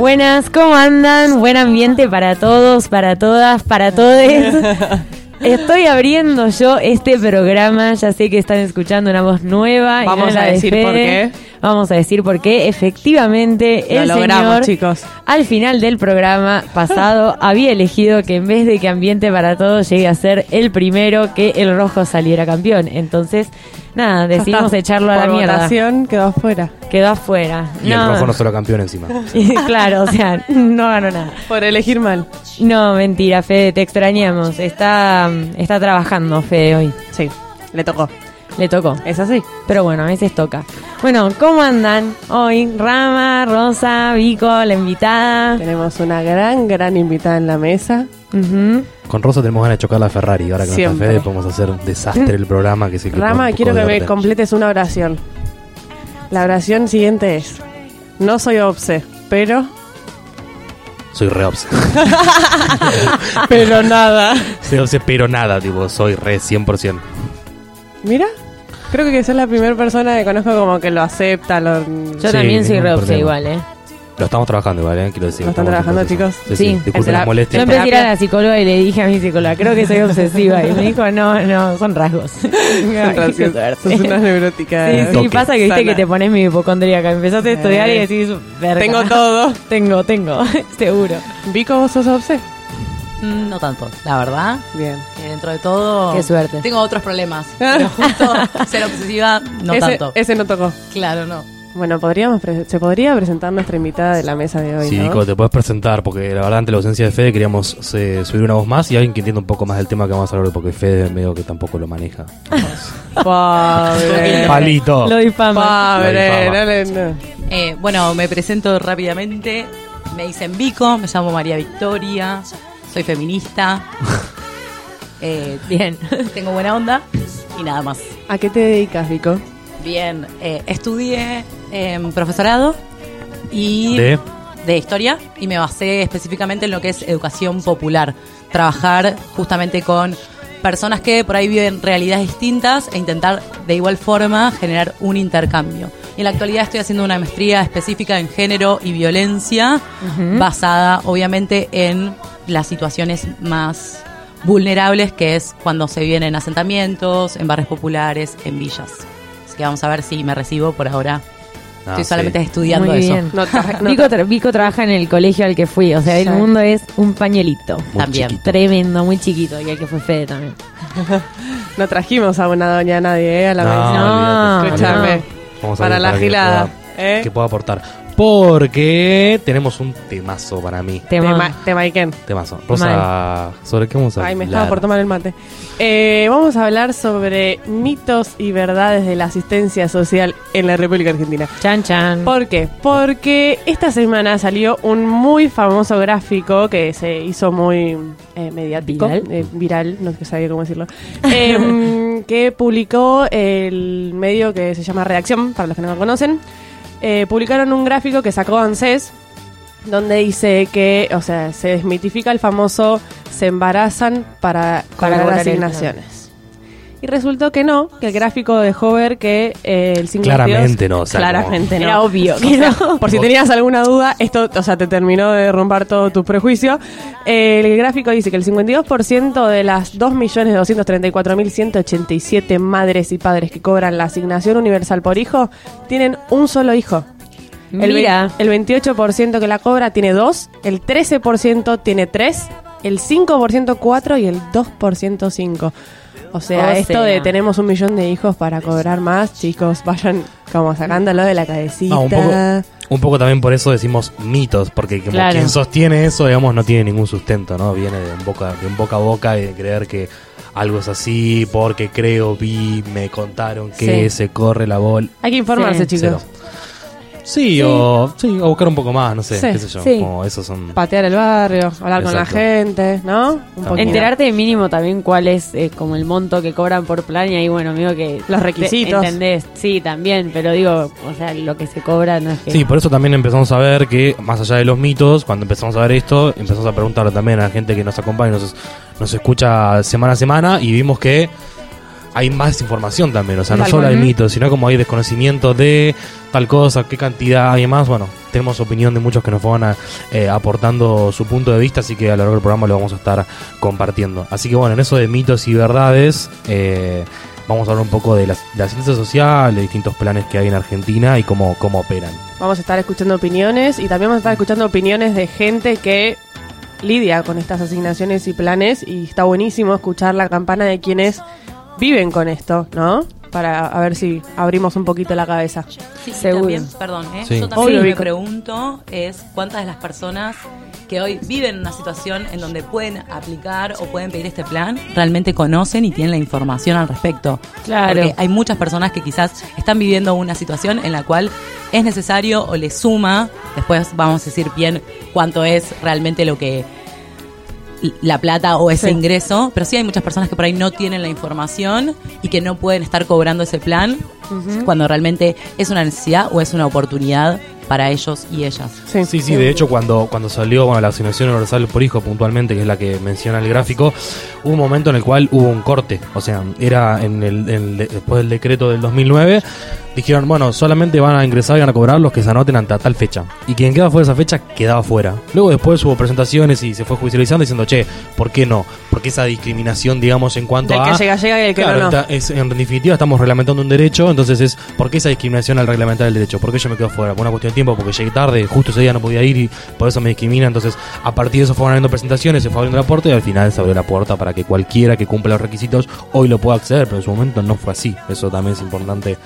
Buenas, ¿cómo andan? Buen ambiente para todos, para todas, para todes. Estoy abriendo yo este programa, ya sé que están escuchando una voz nueva. y no Vamos la a de decir por qué. Vamos a decir por qué. Efectivamente, Lo el logramos, señor, chicos. al final del programa pasado, había elegido que en vez de que Ambiente para Todos llegue a ser el primero, que el rojo saliera campeón. Entonces, nada, decidimos está. echarlo a la mierda. votación quedó afuera. Quedó afuera. Y el rojo no solo campeón encima. claro, o sea, no ganó nada. Por elegir mal. No, mentira, Fede, te extrañamos. Está, está trabajando Fede hoy. Sí, le tocó. Le tocó. Es así. Pero bueno, a veces toca. Bueno, ¿cómo andan hoy? Rama, Rosa, Vico, la invitada. Tenemos una gran, gran invitada en la mesa. Con Rosa tenemos ganas de chocar la Ferrari. Ahora que no está Siempre. Fede, podemos hacer un desastre el programa que se Rama, quiero que me completes una oración. La oración siguiente es: No soy obse, pero. Soy re obse. pero nada. soy obse, pero nada, tipo, soy re 100%. Mira, creo que sos la primera persona que conozco como que lo acepta. Lo, Yo Sí, también soy ningún re obse problema. igual, ¿eh? Lo estamos trabajando igual, ¿eh? Quiero decir. ¿Lo están trabajando, chicos? Sí, sí. Sí. Disculpen Será- la Yo molestia. empecé a ir a la psicóloga y le dije a mi psicóloga, creo que soy obsesiva. Y me dijo, no, no, son rasgos. Suerte. Sos una neurótica. Sí, sí, Toque. pasa que viste Sana. que te pones mi hipocondríaca. Empezaste a estudiar y Eh. decís, verga. Tengo todo. Tengo, tengo, seguro. Vico, vos sos obse. Mm, No tanto, la verdad. Bien. que dentro de todo. Qué suerte. Tengo otros problemas. Pero justo ser obsesiva, no ese, tanto. ese no tocó. Claro, no. Bueno, podríamos se podría presentar nuestra invitada de la mesa de hoy, Sí, ¿no? Nico, te puedes presentar porque la verdad ante la ausencia de Fede queríamos eh, subir una voz más y alguien que entienda un poco más del tema que vamos a hablar hoy, porque Fede medio que tampoco lo maneja. Pobre. Palito. Lo difama. Pobre, difama. no no. Eh, bueno, me presento rápidamente. Me dicen Vico, me llamo María Victoria, soy feminista. Eh, Bien. tengo buena onda y nada más. ¿A qué te dedicas, Vico? Bien, eh, estudié en profesorado y De de historia y me basé específicamente en lo que es educación popular. Trabajar justamente con personas que por ahí viven realidades distintas e intentar de igual forma generar un intercambio. Y en la actualidad estoy haciendo una maestría específica en género y violencia, basada obviamente en las situaciones más vulnerables, que es cuando se viven en asentamientos, en barrios populares, en villas. Así que vamos a ver si me recibo por ahora. Ah, Estoy sí. solamente estudiando Muy eso. bien. No tra- no Vico, tra- Vico trabaja en el colegio al que fui. O sea, el mundo es un pañuelito. Muy También. chiquito. Tremendo, muy chiquito. Y el que fue Fede también. No trajimos a una doña nadie, ¿eh? A la No, mesa. No. Escúchame. Vamos a Para la que gilada, pueda- ¿eh? Que pueda aportar. Porque tenemos un temazo para mí. Tema. Tema, Iken. Temazo. Rosa, ¿sobre qué vamos a Ay, me hablar? estaba por tomar el mate. Eh, vamos a hablar sobre mitos y verdades de la asistencia social en la República Argentina. Chan, chan. ¿Por qué? Porque esta semana salió un muy famoso gráfico que se hizo muy eh, mediático, Viral. eh, viral, no sabía cómo decirlo, em, que publicó el medio que se llama Redacción, para los que no lo conocen. Eh, publicaron un gráfico que sacó ANSES, donde dice que, o sea, se desmitifica el famoso se embarazan para, Para cobrar asignaciones. Y resultó que no, que el gráfico dejó ver que eh, el 52... Claramente no, o sea, claramente no. Era obvio que no. Por si tenías alguna duda, esto, o sea, te terminó de romper todo tu prejuicio. Eh, el gráfico dice que el 52% de las 2.234.187 madres y padres que cobran la asignación universal por hijo tienen un solo hijo. El, Mira. el 28% que la cobra tiene dos, el 13% tiene tres, el 5% cuatro y el 2% cinco. O sea, O esto sea. de tenemos un millón de hijos para cobrar más, chicos, vayan como sacándolo de la cabecita. Ah, un poco, un poco también por eso decimos mitos, porque como Claro. quien sostiene eso, digamos, no tiene ningún sustento, ¿no? Viene de un boca, de un boca a boca y de creer que algo es así, porque creo, vi, me contaron que Sí. se corre la bola. Hay que informarse, Sí. chicos. Cero. Sí, O, sí, o buscar un poco más, no sé, Sí, qué sé yo. sí. Como esos son. Patear el barrio, hablar con la gente, ¿no? Un. Enterarte de mínimo también cuál es eh, como el monto que cobran por plan y ahí, bueno, amigo, que... Los requisitos. te- ¿Entendés? Sí, también, pero digo, o sea, lo que se cobra no es que... Sí, por eso también empezamos a ver que, más allá de los mitos, cuando empezamos a ver esto, empezamos a preguntarle también a la gente que nos acompaña, nos, nos escucha semana a semana y vimos que hay más información también. O sea, no Tal solo cual. hay mitos, sino como hay desconocimiento de tal cosa, qué cantidad y demás. Bueno, tenemos opinión de muchos que nos van a, eh, aportando su punto de vista, así que a lo largo del programa lo vamos a estar compartiendo. Así que bueno, en eso de mitos y verdades, eh, vamos a hablar un poco de la, de la ciencia social, de distintos planes que hay en Argentina y cómo, cómo operan. Vamos a estar escuchando opiniones y también vamos a estar escuchando opiniones de gente que lidia con estas asignaciones y planes y está buenísimo escuchar la campana de quienes viven con esto, ¿no? Para a ver si abrimos un poquito la cabeza. Sí, Seguro. también, perdón, ¿eh? Sí. yo Obvio, también me pregunto es cuántas de las personas que hoy viven en una situación en donde pueden aplicar o pueden pedir este plan realmente conocen y tienen la información al respecto. Claro. Porque hay muchas personas que quizás están viviendo una situación en la cual es necesario o les suma, después vamos a decir bien cuánto es realmente lo que la plata o ese Sí. ingreso, pero sí hay muchas personas que por ahí no tienen la información y que no pueden estar cobrando ese plan cuando realmente es una necesidad o es una oportunidad para ellos y ellas. Sí, Sí, sí, de hecho cuando, cuando salió bueno, la asignación universal por hijo puntualmente, que es la que menciona el gráfico, hubo un momento en el cual hubo un corte, o sea, era en el, en el- después del decreto del 2009, dijeron, bueno, solamente van a ingresar y van a cobrar los que se anoten ante tal fecha. Y quien queda fuera de esa fecha quedaba fuera. Luego después hubo presentaciones y se fue judicializando diciendo, che, ¿por qué no? Porque esa discriminación, digamos, en cuanto Del a... que llega, llega y el que Claro, no, es- en definitiva estamos reglamentando un derecho, entonces es ¿por qué esa discriminación al reglamentar el derecho? ¿Por qué yo me quedo fuera? Por una cuestión de tiempo, porque llegué tarde, justo ese día no podía ir y por eso me discrimina. Entonces, a partir de eso fueron abriendo presentaciones, se fue abriendo la puerta y al final se abrió la puerta para que cualquiera que cumpla los requisitos hoy lo pueda acceder, pero en su momento no fue así. Eso también es importante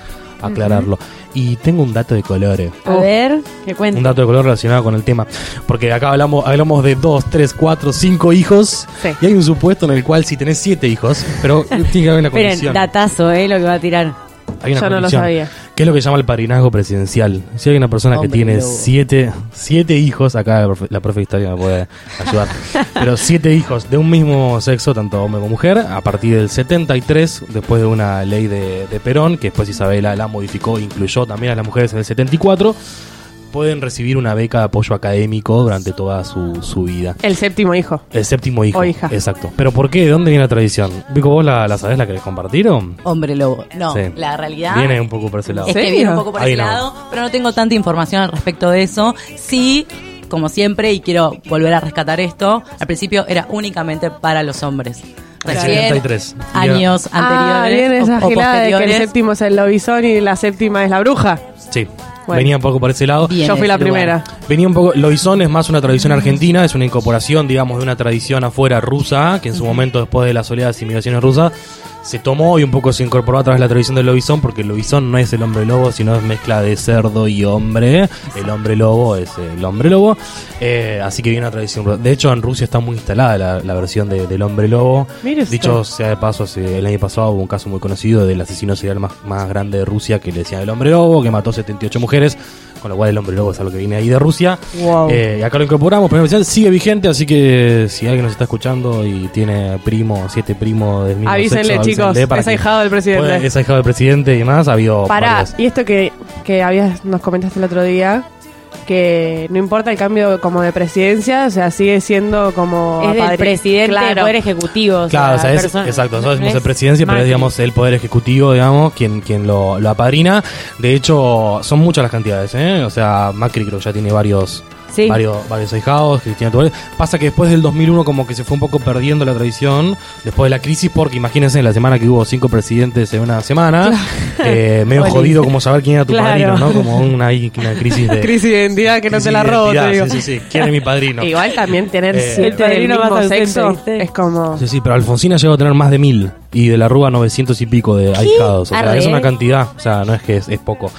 aclararlo. Y tengo un dato de colores. A Oh. ver, que cuente. Un dato de color relacionado con el tema. Porque acá hablamos, hablamos de dos, tres, cuatro, cinco hijos. Sí. Y hay un supuesto en el cual si tenés siete hijos, pero tiene que haber una condición. datazo, eh, lo que va a tirar. Hay una Yo no lo condición, sabía. Que es lo que llama el padrinazgo presidencial. Si hay una persona que tiene lobo. siete, siete hijos, acá la profe, la profe historia me puede ayudar, pero siete hijos de un mismo sexo, tanto hombre como mujer, a partir del 73, después de una ley de, de Perón, que después Isabela la modificó incluyó también a las mujeres en el 74, pueden recibir una beca de apoyo académico durante toda su, su vida. El séptimo hijo. El séptimo hijo. O hija. Exacto. ¿Pero por qué? ¿De dónde viene la tradición? Vico, ¿vos la, la sabés, la querés compartir o? Hombre lobo. No, Sí. la realidad Viene un poco por ese lado. es que ¿Serio? viene un poco por Ahí ese no. lado, pero no tengo tanta información al respecto de eso. Sí, como siempre, y quiero volver a rescatar esto, al principio era únicamente para los hombres. Recién, 73. años Ah, anteriores viene esa o, o gilada de que el posteriores, séptimo es el lobizón y la séptima es la bruja. Sí. Bueno. Venía un poco por ese lado. viene Yo fui la lugar. primera. Venía un poco. Loizón es más una tradición argentina, es una incorporación, digamos, de una tradición afuera rusa, que en su momento, después de las oleadas de inmigraciones rusas, se tomó y un poco se incorporó a través de la tradición del lobizón, porque el lobizón no es el hombre lobo, sino es mezcla de cerdo y hombre. El hombre lobo es el hombre lobo. Eh, así que viene una tradición. De hecho, en Rusia está muy instalada la, la versión de- del hombre lobo. Mire usted. Dicho sea de paso, hace- el año pasado hubo un caso muy conocido del asesino serial más, más grande de Rusia que le decían el hombre lobo, que mató 78 mujeres, con lo cual el hombre lobo es algo que viene ahí de Rusia. Wow. Eh, y acá lo incorporamos, pero especial sigue vigente, así que si alguien nos está escuchando y tiene primo, siete primos del mismo Avísenle, sexo, chicos, avísenle para es ahijado del presidente. Es ahijado del presidente y demás, ha habido Pará, varios. y esto que, que habías, nos comentaste el otro día, que no importa el cambio como de presidencia, o sea, sigue siendo como... Es del apadri- presidente del. Poder Ejecutivo. Claro, o sea, es, exacto, nosotros ¿no decimos es? el presidencia, pero es, digamos el poder ejecutivo, digamos, quien, quien lo, lo apadrina. De hecho, son muchas las cantidades, ¿eh? O sea, Macri creo que ya tiene varios Sí. varios, varios ahijados, Cristina Tubal. Pasa que después del 2001 como que se fue un poco perdiendo la tradición, después de la crisis, porque imagínense la semana que hubo cinco presidentes en una semana, eh, medio jodido como saber quién era tu Claro. padrino, ¿no? Como una, una crisis de... Crisis de identidad que no te la robo, te digo. Sí, sí, sí. ¿Quién es mi padrino? Igual también tener Eh, siete El del mismo sexo ¿viste? es como... Sí, sí, pero Alfonsina llegó a tener más de mil y de la Rúa 900 y pico de ahijados. O sea, Arre. es una cantidad, o sea, no es que es, es poco.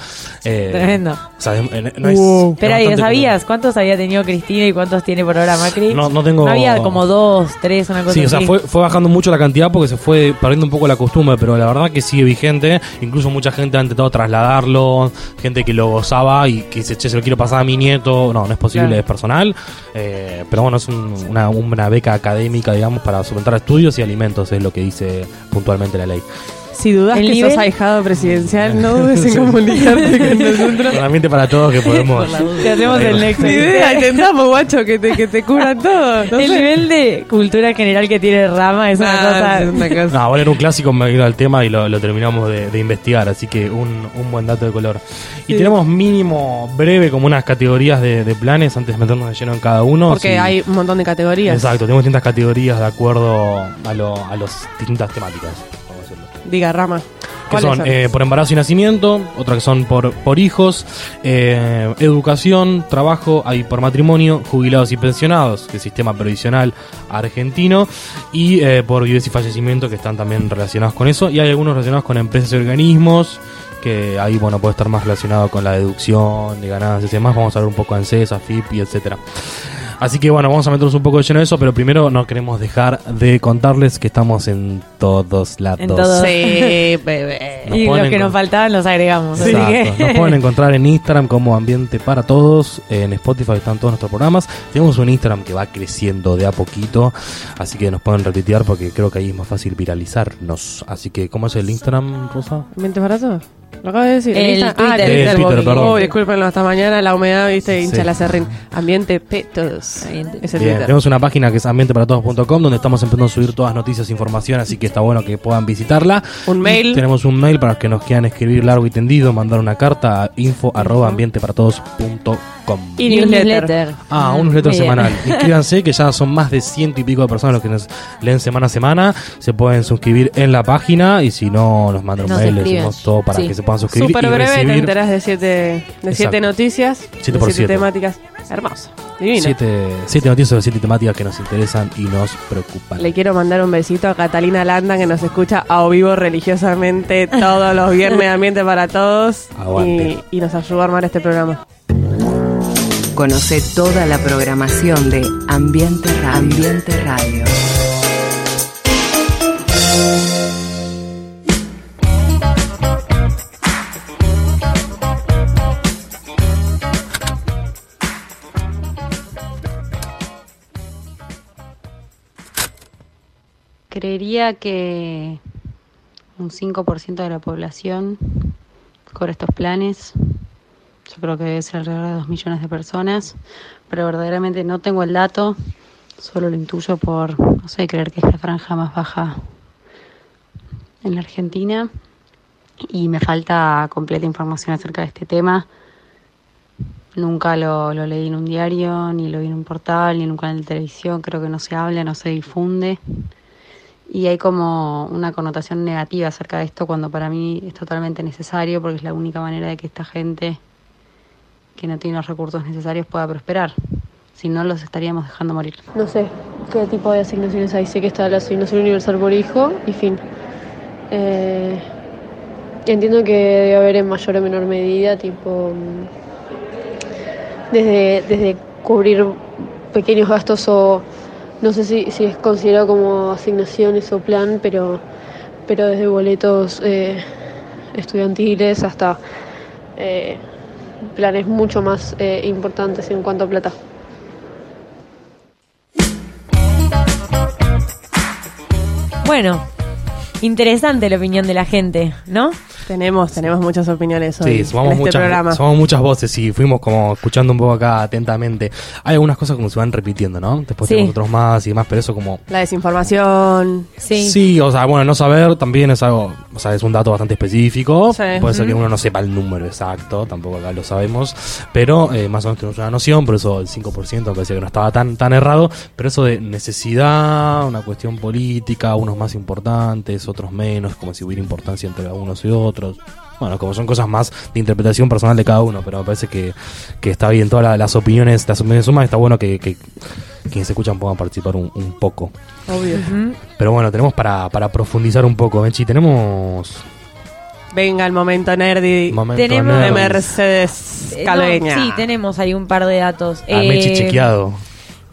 Eh, Tremendo. O sea, es- eh, no es, Wow. es Espera, ¿y bastante sabías cuántos había tenido Cristina y cuántos tiene por ahora Macri? No, no tengo- había como dos, tres, una cosa Sí, o sea, fue, fue bajando mucho la cantidad porque se fue perdiendo un poco la costumbre, pero la verdad que sigue vigente. Incluso mucha gente ha intentado trasladarlo, gente que lo gozaba y que dice, che, se lo quiero pasar a mi nieto. No, no es posible, Claro. es personal. Eh, pero bueno, es un- una, una beca académica, digamos, para solventar estudios y alimentos, es lo que dice puntualmente la ley. Si dudas El que nivel- sos ahijado presidencial, no dudes en comunicarte con nosotros. Solamente para todos que podemos. Te hacemos el nexo. Ni idea, intentamos, guacho, que te, que te cubran todo. No el sé. nivel de cultura general que tiene Rama es una Ah, cosa. es una cosa. No, bueno, era un clásico, me vino al tema y lo, lo terminamos de, de investigar, así que un, un buen dato de color. Y Sí. tenemos mínimo breve como unas categorías de, de planes antes de meternos de lleno en cada uno. Porque Sí. hay un montón de categorías. Exacto, tenemos distintas categorías de acuerdo a, lo, a las distintas temáticas. Diga, Rama. Que ¿Cuáles son eh, por embarazo y nacimiento, otra que son por, por hijos, eh, educación, trabajo, hay por matrimonio, jubilados y pensionados, que es sistema previsional argentino, y eh, por viudez y fallecimiento, que están también relacionados con eso, y hay algunos relacionados con empresas y organismos, que ahí bueno puede estar más relacionado con la deducción de ganancias y demás, vamos a hablar un poco de ANSES, AFIP y etcétera. Así que bueno, vamos a meternos un poco de lleno de eso, pero primero no queremos dejar de contarles que estamos en todos lados. En todos. Sí, bebé. Nos y los que nos faltaban los agregamos. así Exacto. que- Nos pueden encontrar en Instagram como Ambiente para Todos. En Spotify están todos nuestros programas. Tenemos un Instagram que va creciendo de a poquito. Así que nos pueden retuitear porque creo que ahí es más fácil viralizarnos. Así que, ¿cómo es el Instagram, Rosa? ¿Mente barato? ¿Lo acabo de decir? El Twitter. Ah, El Twitter, Twitter, perdón. Oh, discúlpenlo, hasta mañana la humedad, viste, hincha Sí. la serrín. Ambiente petos. Ambiente. Es el Bien, Twitter. tenemos una página que es ambienteparatodos.com donde estamos empezando a subir todas noticias e información, así que está bueno que puedan visitarla. Un Y mail. tenemos un mail para los que nos quieran escribir largo y tendido, mandar una carta a info ambienteparatodos.com. Y newsletter. Ah, un newsletter bien. semanal. Inscríbanse, que ya son más de ciento y pico de personas los que nos leen semana a semana. Se pueden suscribir en la página y si no, nos mandan un Nos mail, les escriben. decimos todo para Sí. que se puedan suscribir Súper breve, te recibir enterás de siete, de siete Exacto. noticias, Siete de por siete siete. temáticas. Hermoso. Divino. siete, siete noticias sobre siete temáticas que nos interesan y nos preocupan. Le quiero mandar un besito a Catalina Landa que nos escucha a vivo religiosamente todos los viernes Ambiente para Todos y, y nos ayuda a armar este programa. Conoce toda la programación de Ambiente Radio. Ambiente Radio. Creería que un 5% de la población cobra estos planes. Yo creo que debe ser alrededor de 2 millones de personas, pero verdaderamente no tengo el dato, solo lo intuyo por, no sé, creer que es la franja más baja en la Argentina y me falta completa información acerca de este tema. Nunca lo, lo leí en un diario, ni lo vi en un portal, ni en un canal de televisión, creo que no se habla, no se difunde. Y hay como una connotación negativa acerca de esto cuando para mí es totalmente necesario porque es la única manera de que esta gente que no tiene los recursos necesarios pueda prosperar. Si no, los estaríamos dejando morir. No sé qué tipo de asignaciones hay. Sé que está la asignación universal por hijo y fin. Eh, entiendo que debe haber en mayor o menor medida, tipo, mm, desde, desde cubrir pequeños gastos o no sé si, si es considerado como asignaciones o plan, pero, pero desde boletos eh, estudiantiles hasta eh, planes mucho más eh, importantes en cuanto a plata. Bueno, interesante la opinión de la gente, ¿no? Tenemos, tenemos muchas opiniones hoy Sí, somos, en este programa. muchas, somos muchas voces y fuimos como escuchando un poco acá atentamente. Hay algunas cosas como se van repitiendo, ¿no? Después Sí. tenemos otros más y demás, pero eso como... La desinformación. Sí. Sí, o sea, bueno, no saber también es algo, o sea, es un dato bastante específico. Sí. Puede ser que uno no sepa el número exacto, tampoco acá lo sabemos, pero eh, más o menos tenemos una noción, por eso el 5% me parecía que no estaba tan, tan errado, pero eso de necesidad, una cuestión política, unos más importantes, otros menos, como si hubiera importancia entre unos y otros. Bueno, como son cosas más de interpretación personal de cada uno, pero me parece que, que está bien todas la- las opiniones, las opiniones suman, está bueno que, que quienes se escuchan puedan participar un, un poco. Obvio. Pero bueno, tenemos para, para profundizar un poco, Benchi. Tenemos. Venga el momento nerdy Momento Tenemos- de. Mercedes Eh, no, Calveña. sí, tenemos ahí un par de datos. A Mechi Eh, chequeado.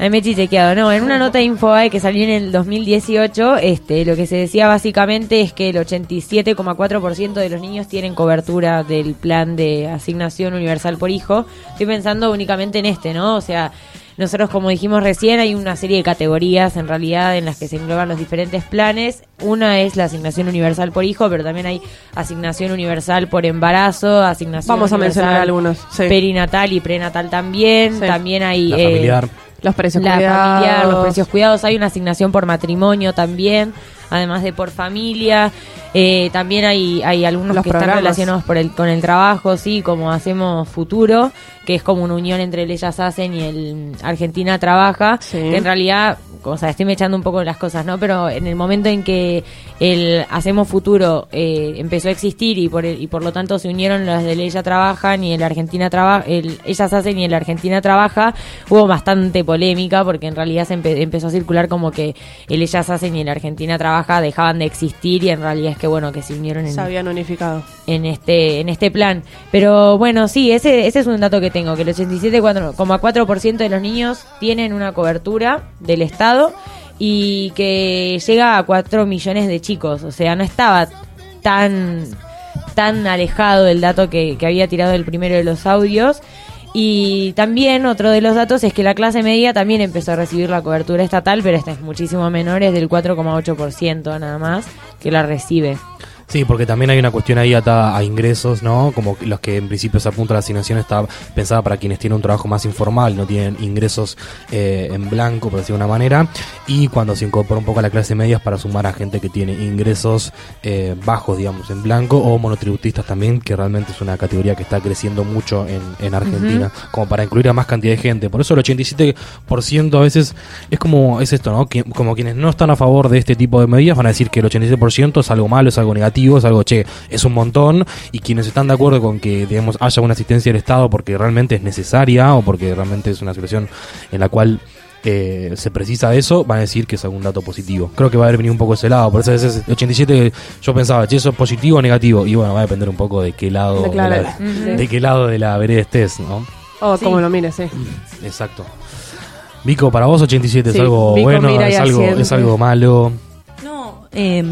A Mechi chequeado, no, en una nota de Infobae que salió en el 2018, este, lo que se decía básicamente es que el 87,4% de los niños tienen cobertura del plan de asignación universal por hijo. Estoy pensando únicamente en este, ¿no? O sea, nosotros, como dijimos recién, hay una serie de categorías en realidad en las que se engloban los diferentes planes. Una es la asignación universal por hijo, pero también hay asignación universal por embarazo, asignación Vamos a mencionar algunos, sí. perinatal y prenatal también. Sí. También hay La eh, familiar. Los precios la cuidados. familiar, los precios cuidados. Hay una asignación por matrimonio también, además de por familia. Eh, también hay, hay algunos Los que están relacionados por el, con el trabajo, sí, como hacemos Futuro, que es como una unión entre el Ellas Hacen y el Argentina Trabaja, Sí. que en realidad, o sea, estoy echando un poco las cosas, ¿no? Pero en el momento en que el Hacemos Futuro eh, empezó a existir y por, el- y por lo tanto se unieron las del Ella Trabajan y el Argentina Trabaja, el Ellas Hacen y el Argentina Trabaja, hubo bastante polémica porque en realidad se empe- empezó a circular como que el Ellas Hacen y el Argentina Trabaja dejaban de existir y en realidad es que bueno, que se unieron en, Se habían unificado. en este en este plan. Pero bueno, sí, ese, ese es un dato que tengo, que el 87,4% de los niños tienen una cobertura del Estado y que llega a 4 millones de chicos. O sea, no estaba tan, tan alejado del dato que, que había tirado el primero de los audios. Y también otro de los datos es que la clase media también empezó a recibir la cobertura estatal, pero esta es muchísimo menor, es del 4,8% nada más que la recibe. Sí, porque también hay una cuestión ahí atada a ingresos, ¿no? Como los que en principio se apunta a la asignación está pensada para quienes tienen un trabajo más informal, no tienen ingresos eh, en blanco, por decir de una manera. Y cuando se incorpora un poco a la clase media es para sumar a gente que tiene ingresos eh, bajos, digamos, en blanco, o monotributistas también, que realmente es una categoría que está creciendo mucho en, en Argentina, como para incluir a más cantidad de gente. Por eso el 87% a veces es como, es esto, ¿no? Como quienes no están a favor de este tipo de medidas van a decir que el 87% es algo malo, es algo negativo, es algo, che, es un montón, y quienes están de acuerdo con que, digamos, haya una asistencia del Estado porque realmente es necesaria o porque realmente es una situación en la cual eh, se precisa eso, van a decir que es algún dato positivo. Creo que va a haber venido un poco ese lado, por eso a veces el 87 yo pensaba, che, eso es positivo o negativo, y bueno, va a depender un poco de qué lado De de, la, de qué lado de la vereda estés, ¿no? O Sí. como lo mires, sí. Exacto. Vico, para vos 87 Sí, es algo Vico bueno, es algo, es algo malo. No, eh,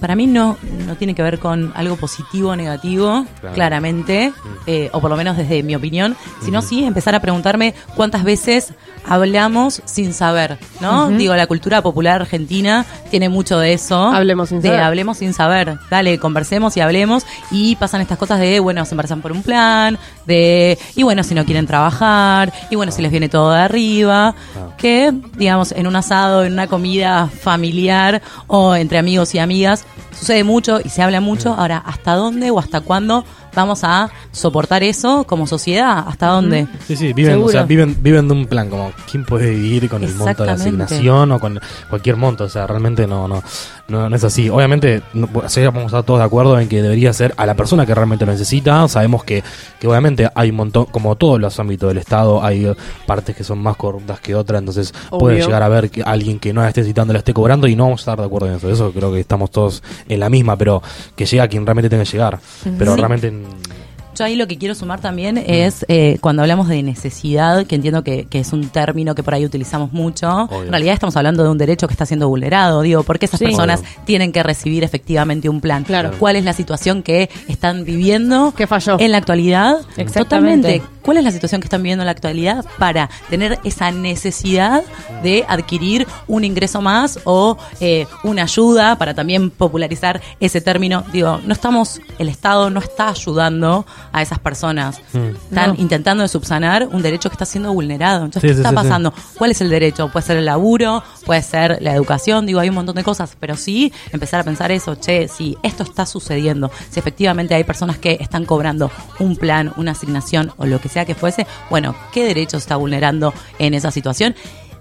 para mí no, no tiene que ver con algo positivo o negativo, Claro. claramente, eh, o por lo menos desde mi opinión, sino sí empezar a preguntarme cuántas veces hablamos sin saber, ¿no? Digo, la cultura popular argentina tiene mucho de eso. Hablemos sin de saber. hablemos sin saber. Dale, conversemos y hablemos. Y pasan estas cosas de, bueno, se embarazan por un plan, de, y bueno, si no quieren trabajar, y bueno, si les viene todo de arriba, que, digamos, en un asado, en una comida familiar o entre amigos y amigas, sucede mucho y se habla mucho. Ahora, ¿hasta dónde o hasta cuándo vamos a soportar eso como sociedad? ¿Hasta dónde? Sí, sí, viven, o sea, viven, viven de un plan, como quién puede vivir con el monto de la asignación o con cualquier monto, o sea, realmente no, no, no, no es así. Obviamente, no, vamos a estar todos de acuerdo en que debería ser a la persona que realmente lo necesita. Sabemos que, que obviamente hay un montón, como todos los ámbitos del Estado, hay partes que son más corruptas que otras, entonces puede llegar a ver que alguien que no la esté citando la esté cobrando y no vamos a estar de acuerdo en eso. Eso creo que estamos todos en la misma, pero que llegue a quien realmente tenga que llegar. Pero Sí. realmente... mm, Yo ahí lo que quiero sumar también es eh, cuando hablamos de necesidad, que entiendo que, que es un término que por ahí utilizamos mucho, Obvio. en realidad estamos hablando de un derecho que está siendo vulnerado, digo, ¿por qué esas Sí. personas Obvio. tienen que recibir efectivamente un plan? Claro. ¿Cuál es la situación que están viviendo en la actualidad? Exactamente. Totalmente. ¿Cuál es la situación que están viviendo en la actualidad para tener esa necesidad de adquirir un ingreso más o eh, una ayuda para también popularizar ese término? Digo, no estamos, el Estado no está ayudando a esas personas. Están No. intentando de subsanar un derecho que está siendo vulnerado. Entonces, Sí, ¿qué sí, está sí, pasando? ¿Cuál es el derecho? Puede ser el laburo, puede ser la educación, digo, hay un montón de cosas, pero sí empezar a pensar eso, che, si esto está sucediendo, si efectivamente hay personas que están cobrando un plan, una asignación o lo que sea que fuese, bueno, ¿qué derecho está vulnerando en esa situación?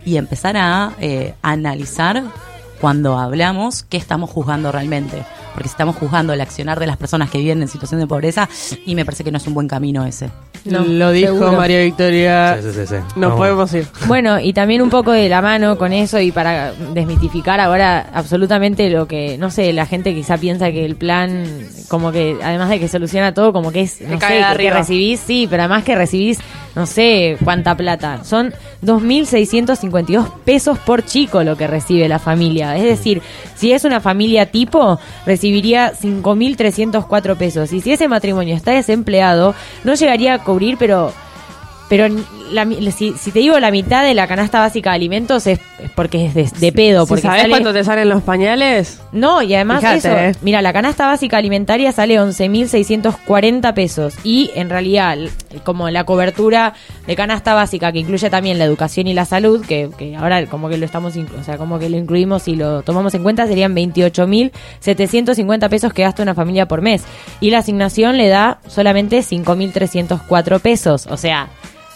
Y empezar a eh, analizar cuando hablamos qué estamos juzgando realmente. Porque si estamos juzgando el accionar de las personas que viven en situación de pobreza, y me parece que no es un buen camino ese. No, lo dijo seguro. María Victoria. Sí, sí, sí, sí. No Vamos. podemos ir. Bueno, y también un poco de la mano con eso y para desmitificar ahora absolutamente lo que, no sé, la gente quizá piensa que el plan, como que, además de que soluciona todo, como que es, no sé, que, recibís, sí, pero además que recibís, no sé cuánta plata. Son 2.652 pesos por chico lo que recibe la familia. Es decir, si es una familia tipo, recibiría 5.304 pesos. Y si ese matrimonio está desempleado, no llegaría a cubrir, pero Pero la si, si te digo la mitad de la canasta básica de alimentos es, es porque es de, de pedo. Porque ¿Sabés sale- cuánto te salen los pañales? No, y además Fíjate, eso, eh. mira, la canasta básica alimentaria sale 11.640 pesos y en realidad como la cobertura de canasta básica que incluye también la educación y la salud, que, que ahora como que lo estamos, o sea, como que lo incluimos y lo tomamos en cuenta, serían 28.750 pesos que gasta una familia por mes y la asignación le da solamente 5.304 pesos, o sea,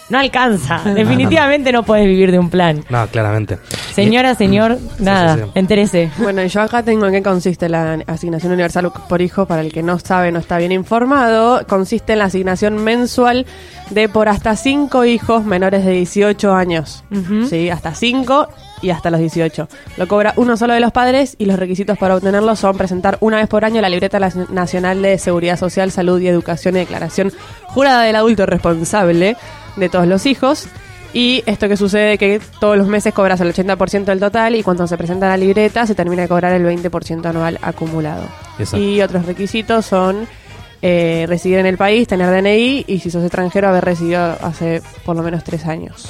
no alcanza, definitivamente no puedes vivir de un plan. No, claramente. Señora, señor, nada, sí, sí. entérese. Bueno, y yo acá tengo en qué consiste la asignación universal por hijo, para el que no sabe, no está bien informado. Consiste en la asignación mensual de por hasta 5 hijos menores de 18 años. Sí, hasta 5 y hasta los 18. Lo cobra uno solo de los padres y los requisitos para obtenerlo son presentar una vez por año la libreta nacional de seguridad social, salud y educación y declaración jurada del adulto responsable de todos los hijos. Y esto que sucede que todos los meses cobras el 80% del total y cuando se presenta la libreta se termina de cobrar el 20% anual acumulado. Exacto. Y otros requisitos son eh, residir en el país, tener DNI y si sos extranjero haber residido hace por lo menos tres años.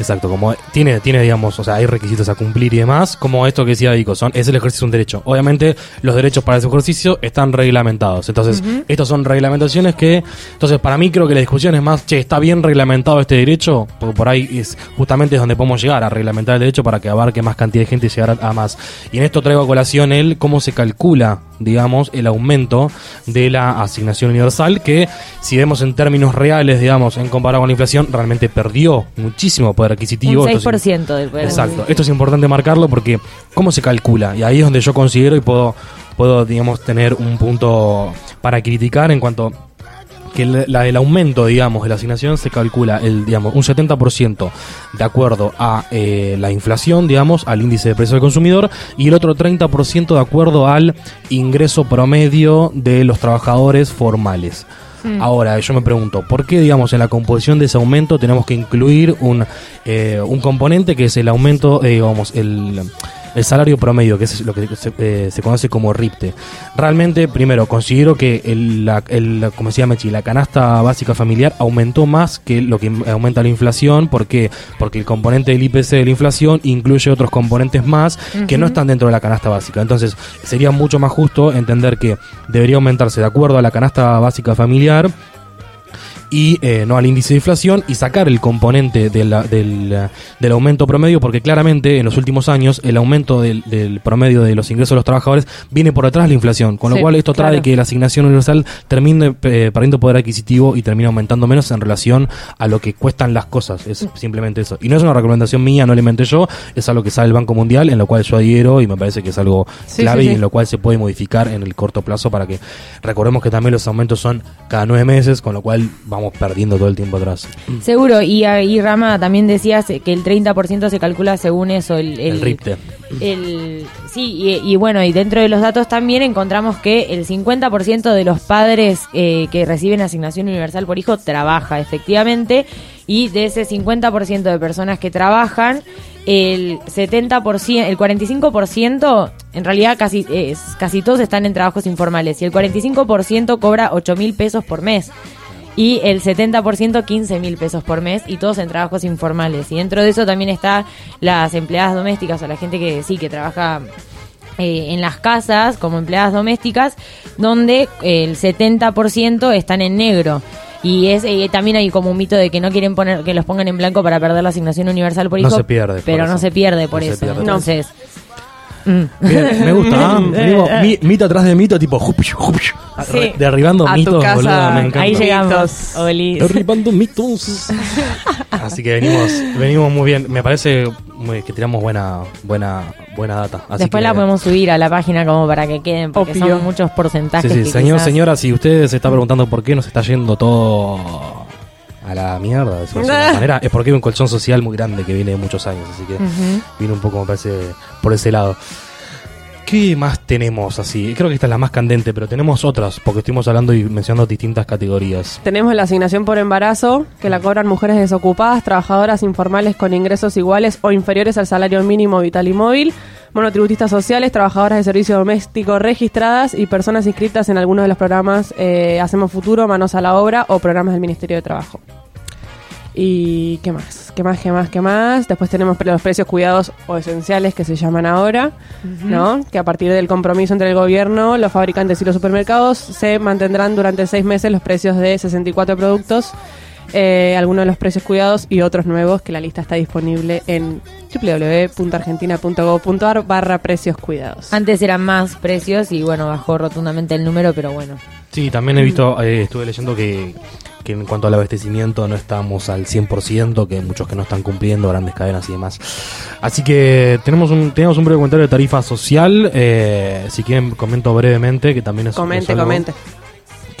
Exacto, como tiene, tiene, digamos, o sea, hay requisitos a cumplir y demás, como esto que decía Vico, son, es el ejercicio de un derecho. Obviamente, los derechos para ese ejercicio están reglamentados. Entonces, estos son reglamentaciones que, entonces, para mí creo que la discusión es más, che, ¿está bien reglamentado este derecho? Porque por ahí es justamente es donde podemos llegar a reglamentar el derecho para que abarque más cantidad de gente y llegar a, a más. Y en esto traigo a colación el cómo se calcula, digamos, el aumento de la asignación universal, que si vemos en términos reales, digamos, en comparado con la inflación, realmente perdió muchísimo poder adquisitivo. Un Esto es- 6% del poder Exacto. Esto es importante marcarlo porque cómo se calcula y ahí es donde yo considero y puedo puedo digamos tener un punto para criticar en cuanto que la, la del aumento, digamos, de la asignación se calcula el, digamos, un 70% de acuerdo a eh, la inflación, digamos, al índice de precio del consumidor y el otro 30% de acuerdo al ingreso promedio de los trabajadores formales. Ahora, yo me pregunto, ¿por qué, digamos, en la composición de ese aumento tenemos que incluir un, eh, un componente que es el aumento, eh, digamos, el, el salario promedio, que es lo que se, eh, se conoce como RIPTE? Realmente, primero, considero que, el, la, el- como decía Mechi, la canasta básica familiar aumentó más que lo que aumenta la inflación. ¿Por qué? Porque el componente del IPC de la inflación incluye otros componentes más que no están dentro de la canasta básica. Entonces, sería mucho más justo entender que debería aumentarse de acuerdo a la canasta básica familiar y eh, no al índice de inflación y sacar el componente de la- del, del aumento promedio porque claramente en los últimos años el aumento del, del promedio de los ingresos de los trabajadores viene por detrás de la inflación con lo Sí, cual esto trae que la asignación universal termine eh, perdiendo poder adquisitivo y termine aumentando menos en relación a lo que cuestan las cosas. Es simplemente eso. Y no es una recomendación mía no la inventé yo es algo que sale el Banco Mundial en lo cual yo adhiero y me parece que es algo Sí, clave sí, y en lo cual se puede modificar en el corto plazo para que recordemos que también los aumentos son cada nueve meses, con lo cual vamos perdiendo todo el tiempo atrás. Seguro, y ahí Rama también decías que el 30% se calcula según eso, el, El, RIPTE. el- sí, y, y bueno, y dentro de los datos también encontramos que el 50% de los padres eh, que reciben asignación universal por hijo trabaja efectivamente, y de ese 50% de personas que trabajan, el 70%, el 45%, en realidad casi, es, casi todos están en trabajos informales, y el 45% cobra 8 mil pesos por mes y el 70% 15 mil pesos por mes y todos en trabajos informales. Y dentro de eso también está las empleadas domésticas o la gente que sí, que trabaja eh, en las casas como empleadas domésticas, donde el 70% están en negro. Y es eh, también hay como un mito de que no quieren poner que los pongan en blanco para perder la asignación universal por No hijo. se pierde Pero no se pierde por No eso. pierde Entonces, mm. Bien, me gusta, ¿ah? Mi- mito atrás de mito, tipo jupish, jupish, Sí. derribando A tu mitos, casa, boludo, me encanta. ahí llegamos. Mitos. Oli. Derribando mitos. Así que venimos, venimos muy bien. Me parece muy- que tiramos buena, buena, buena data. Así Después que- la podemos subir a la página como para que queden, porque Obvio. son muchos Sí, porcentajes. sí, que señor, quizás- señora, si usted se está preguntando por qué nos está yendo todo a la mierda, de alguna manera, es porque hay un colchón social muy grande que viene de muchos años, así que Ujú. viene un poco, me parece, por ese lado. ¿Qué más tenemos así? Creo que esta es la más candente, pero tenemos otras, porque estuvimos hablando y mencionando distintas categorías. Tenemos la asignación por embarazo, que la cobran mujeres desocupadas, trabajadoras informales con ingresos iguales o inferiores al salario mínimo vital y móvil, monotributistas sociales, trabajadoras de servicio doméstico registradas y personas inscritas en algunos de los programas eh, Hacemos Futuro, Manos a la Obra o programas del Ministerio de Trabajo. ¿Y qué más? ¿Qué más? ¿Qué más? ¿Qué más? Después tenemos los precios cuidados o esenciales que se llaman ahora, ¿no? Que a partir del compromiso entre el gobierno, los fabricantes y los supermercados se mantendrán durante seis meses los precios de 64 productos, eh, algunos de los precios cuidados y otros nuevos, que la lista está disponible en www.argentina.gov.ar barra precios cuidados. Antes eran más precios y bueno, bajó rotundamente el número, pero bueno. Sí, también he visto, eh, estuve leyendo que, que en cuanto al abastecimiento no estamos al 100%, que hay muchos que no están cumpliendo, grandes cadenas y demás. Así que tenemos un, tenemos un breve comentario de tarifa social, eh, si quieren comento brevemente, que también es Comente, es algo- comente.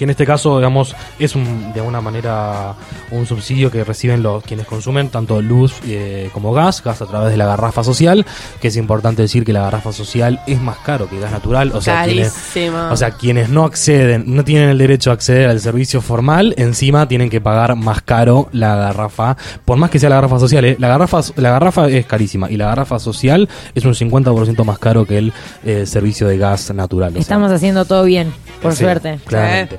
Que en este caso, digamos, es un, de alguna manera un subsidio que reciben los quienes consumen tanto luz eh, como gas, gas a través de la garrafa social, que es importante decir que la garrafa social es más caro que gas natural, o sea, quienes, o sea, quienes no acceden, no tienen el derecho a acceder al servicio formal, encima tienen que pagar más caro la garrafa, por más que sea la garrafa social, ¿eh? la garrafa la garrafa es carísima y la garrafa social es un 50% más caro que el eh, servicio de gas natural. o sea, Estamos haciendo todo bien, por Sí, suerte. Claramente.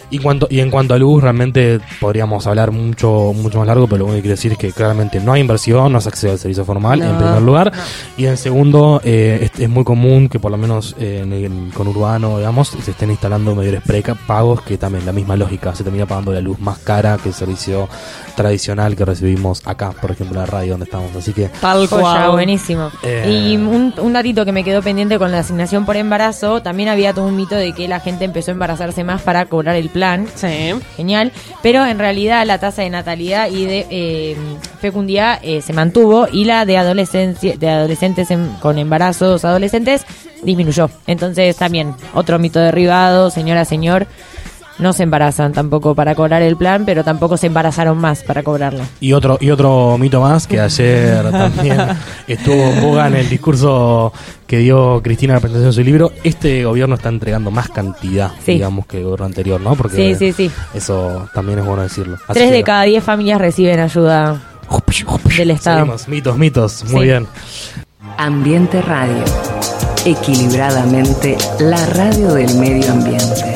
Y, cuanto, y en cuanto a luz, realmente podríamos hablar mucho mucho más largo, pero lo único que quiero decir es que claramente no hay inversión, no se accede al servicio formal, No, en primer lugar. Y en segundo, eh, es, es muy común que por lo menos eh, en el conurbano, digamos, se estén instalando medidores pagos que también la misma lógica, se termina pagando la luz más cara que el servicio tradicional que recibimos acá, por ejemplo, en la radio donde estamos. Así que Tal cual. buenísimo. Eh. Y un, un datito que me quedó pendiente con la asignación por embarazo, también había todo un mito de que la gente empezó a embarazarse más para cobrar el plan. Sí. Genial, pero en realidad la tasa de natalidad y de eh, fecundidad eh, se mantuvo y la de adolescencia de adolescentes en- con embarazos adolescentes disminuyó. Entonces también otro mito derribado, señora, señor, no se embarazan tampoco para cobrar el plan, pero tampoco se embarazaron más para cobrarlo. Y otro, y otro mito más que ayer también estuvo en boga en el discurso que dio Cristina en la presentación de su libro. Este gobierno está entregando más cantidad, Sí. digamos, que el gobierno anterior, ¿no? Porque Sí, sí, sí. eso también es bueno decirlo. Así Tres que- de cada diez familias reciben ayuda del Estado. Seguimos, mitos, mitos. Muy Sí. bien. Ambiente Radio. Equilibradamente, la radio del medio ambiente.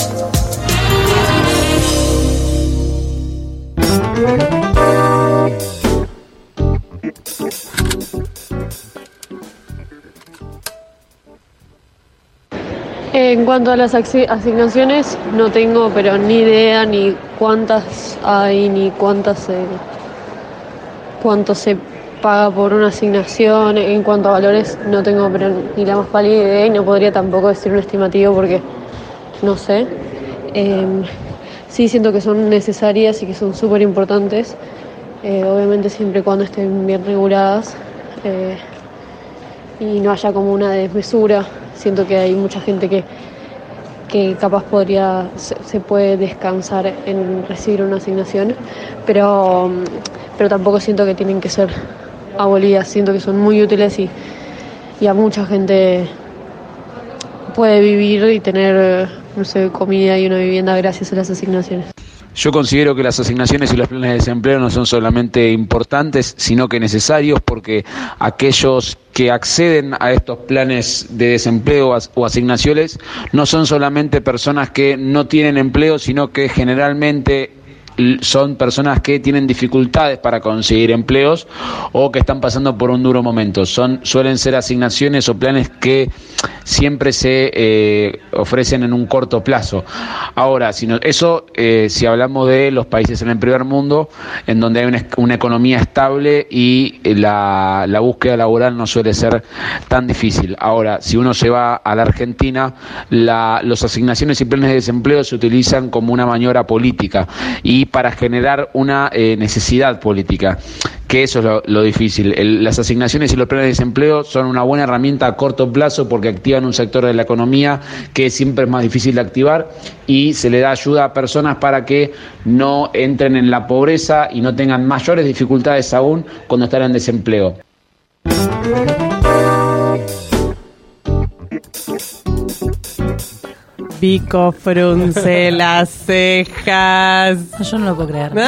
En cuanto a las asignaciones, no tengo pero ni idea ni cuántas hay ni cuántas se, cuánto se paga por una asignación. En cuanto a valores, no tengo pero ni la más pálida idea y no podría tampoco decir un estimativo porque no sé. Em, sí siento que son necesarias y que son súper importantes, eh, obviamente siempre y cuando estén bien reguladas. eh, y no haya como una desmesura. Siento que hay mucha gente que, que capaz podría, se, puede descansar en recibir una asignación, pero, pero tampoco siento que tienen que ser abolidas, siento que son muy útiles y, y a mucha gente puede vivir y tener, no sé, comida y una vivienda gracias a las asignaciones. Yo considero que las asignaciones y los planes de desempleo no son solamente importantes, sino que necesarios porque aquellos que acceden a estos planes de desempleo o asignaciones no son solamente personas que no tienen empleo, sino que generalmente son personas que tienen dificultades para conseguir empleos o que están pasando por un duro momento. Son, suelen ser asignaciones o planes que siempre se eh, ofrecen en un corto plazo. Ahora, si no- eso eh, si hablamos de los países en el primer mundo, en donde hay una, una economía estable y eh, la, la búsqueda laboral no suele ser tan difícil. Ahora, si uno se va a la Argentina, la, las asignaciones y planes de desempleo se utilizan como una maniobra política y para generar una eh, necesidad política, que eso es lo, difícil. Las asignaciones y los planes de desempleo son una buena herramienta a corto plazo porque activan un sector de la economía que siempre es más difícil de activar y se le da ayuda a personas para que no entren en la pobreza y no tengan mayores dificultades aún cuando están en desempleo. Vico frunce las cejas. Yo no lo puedo creer.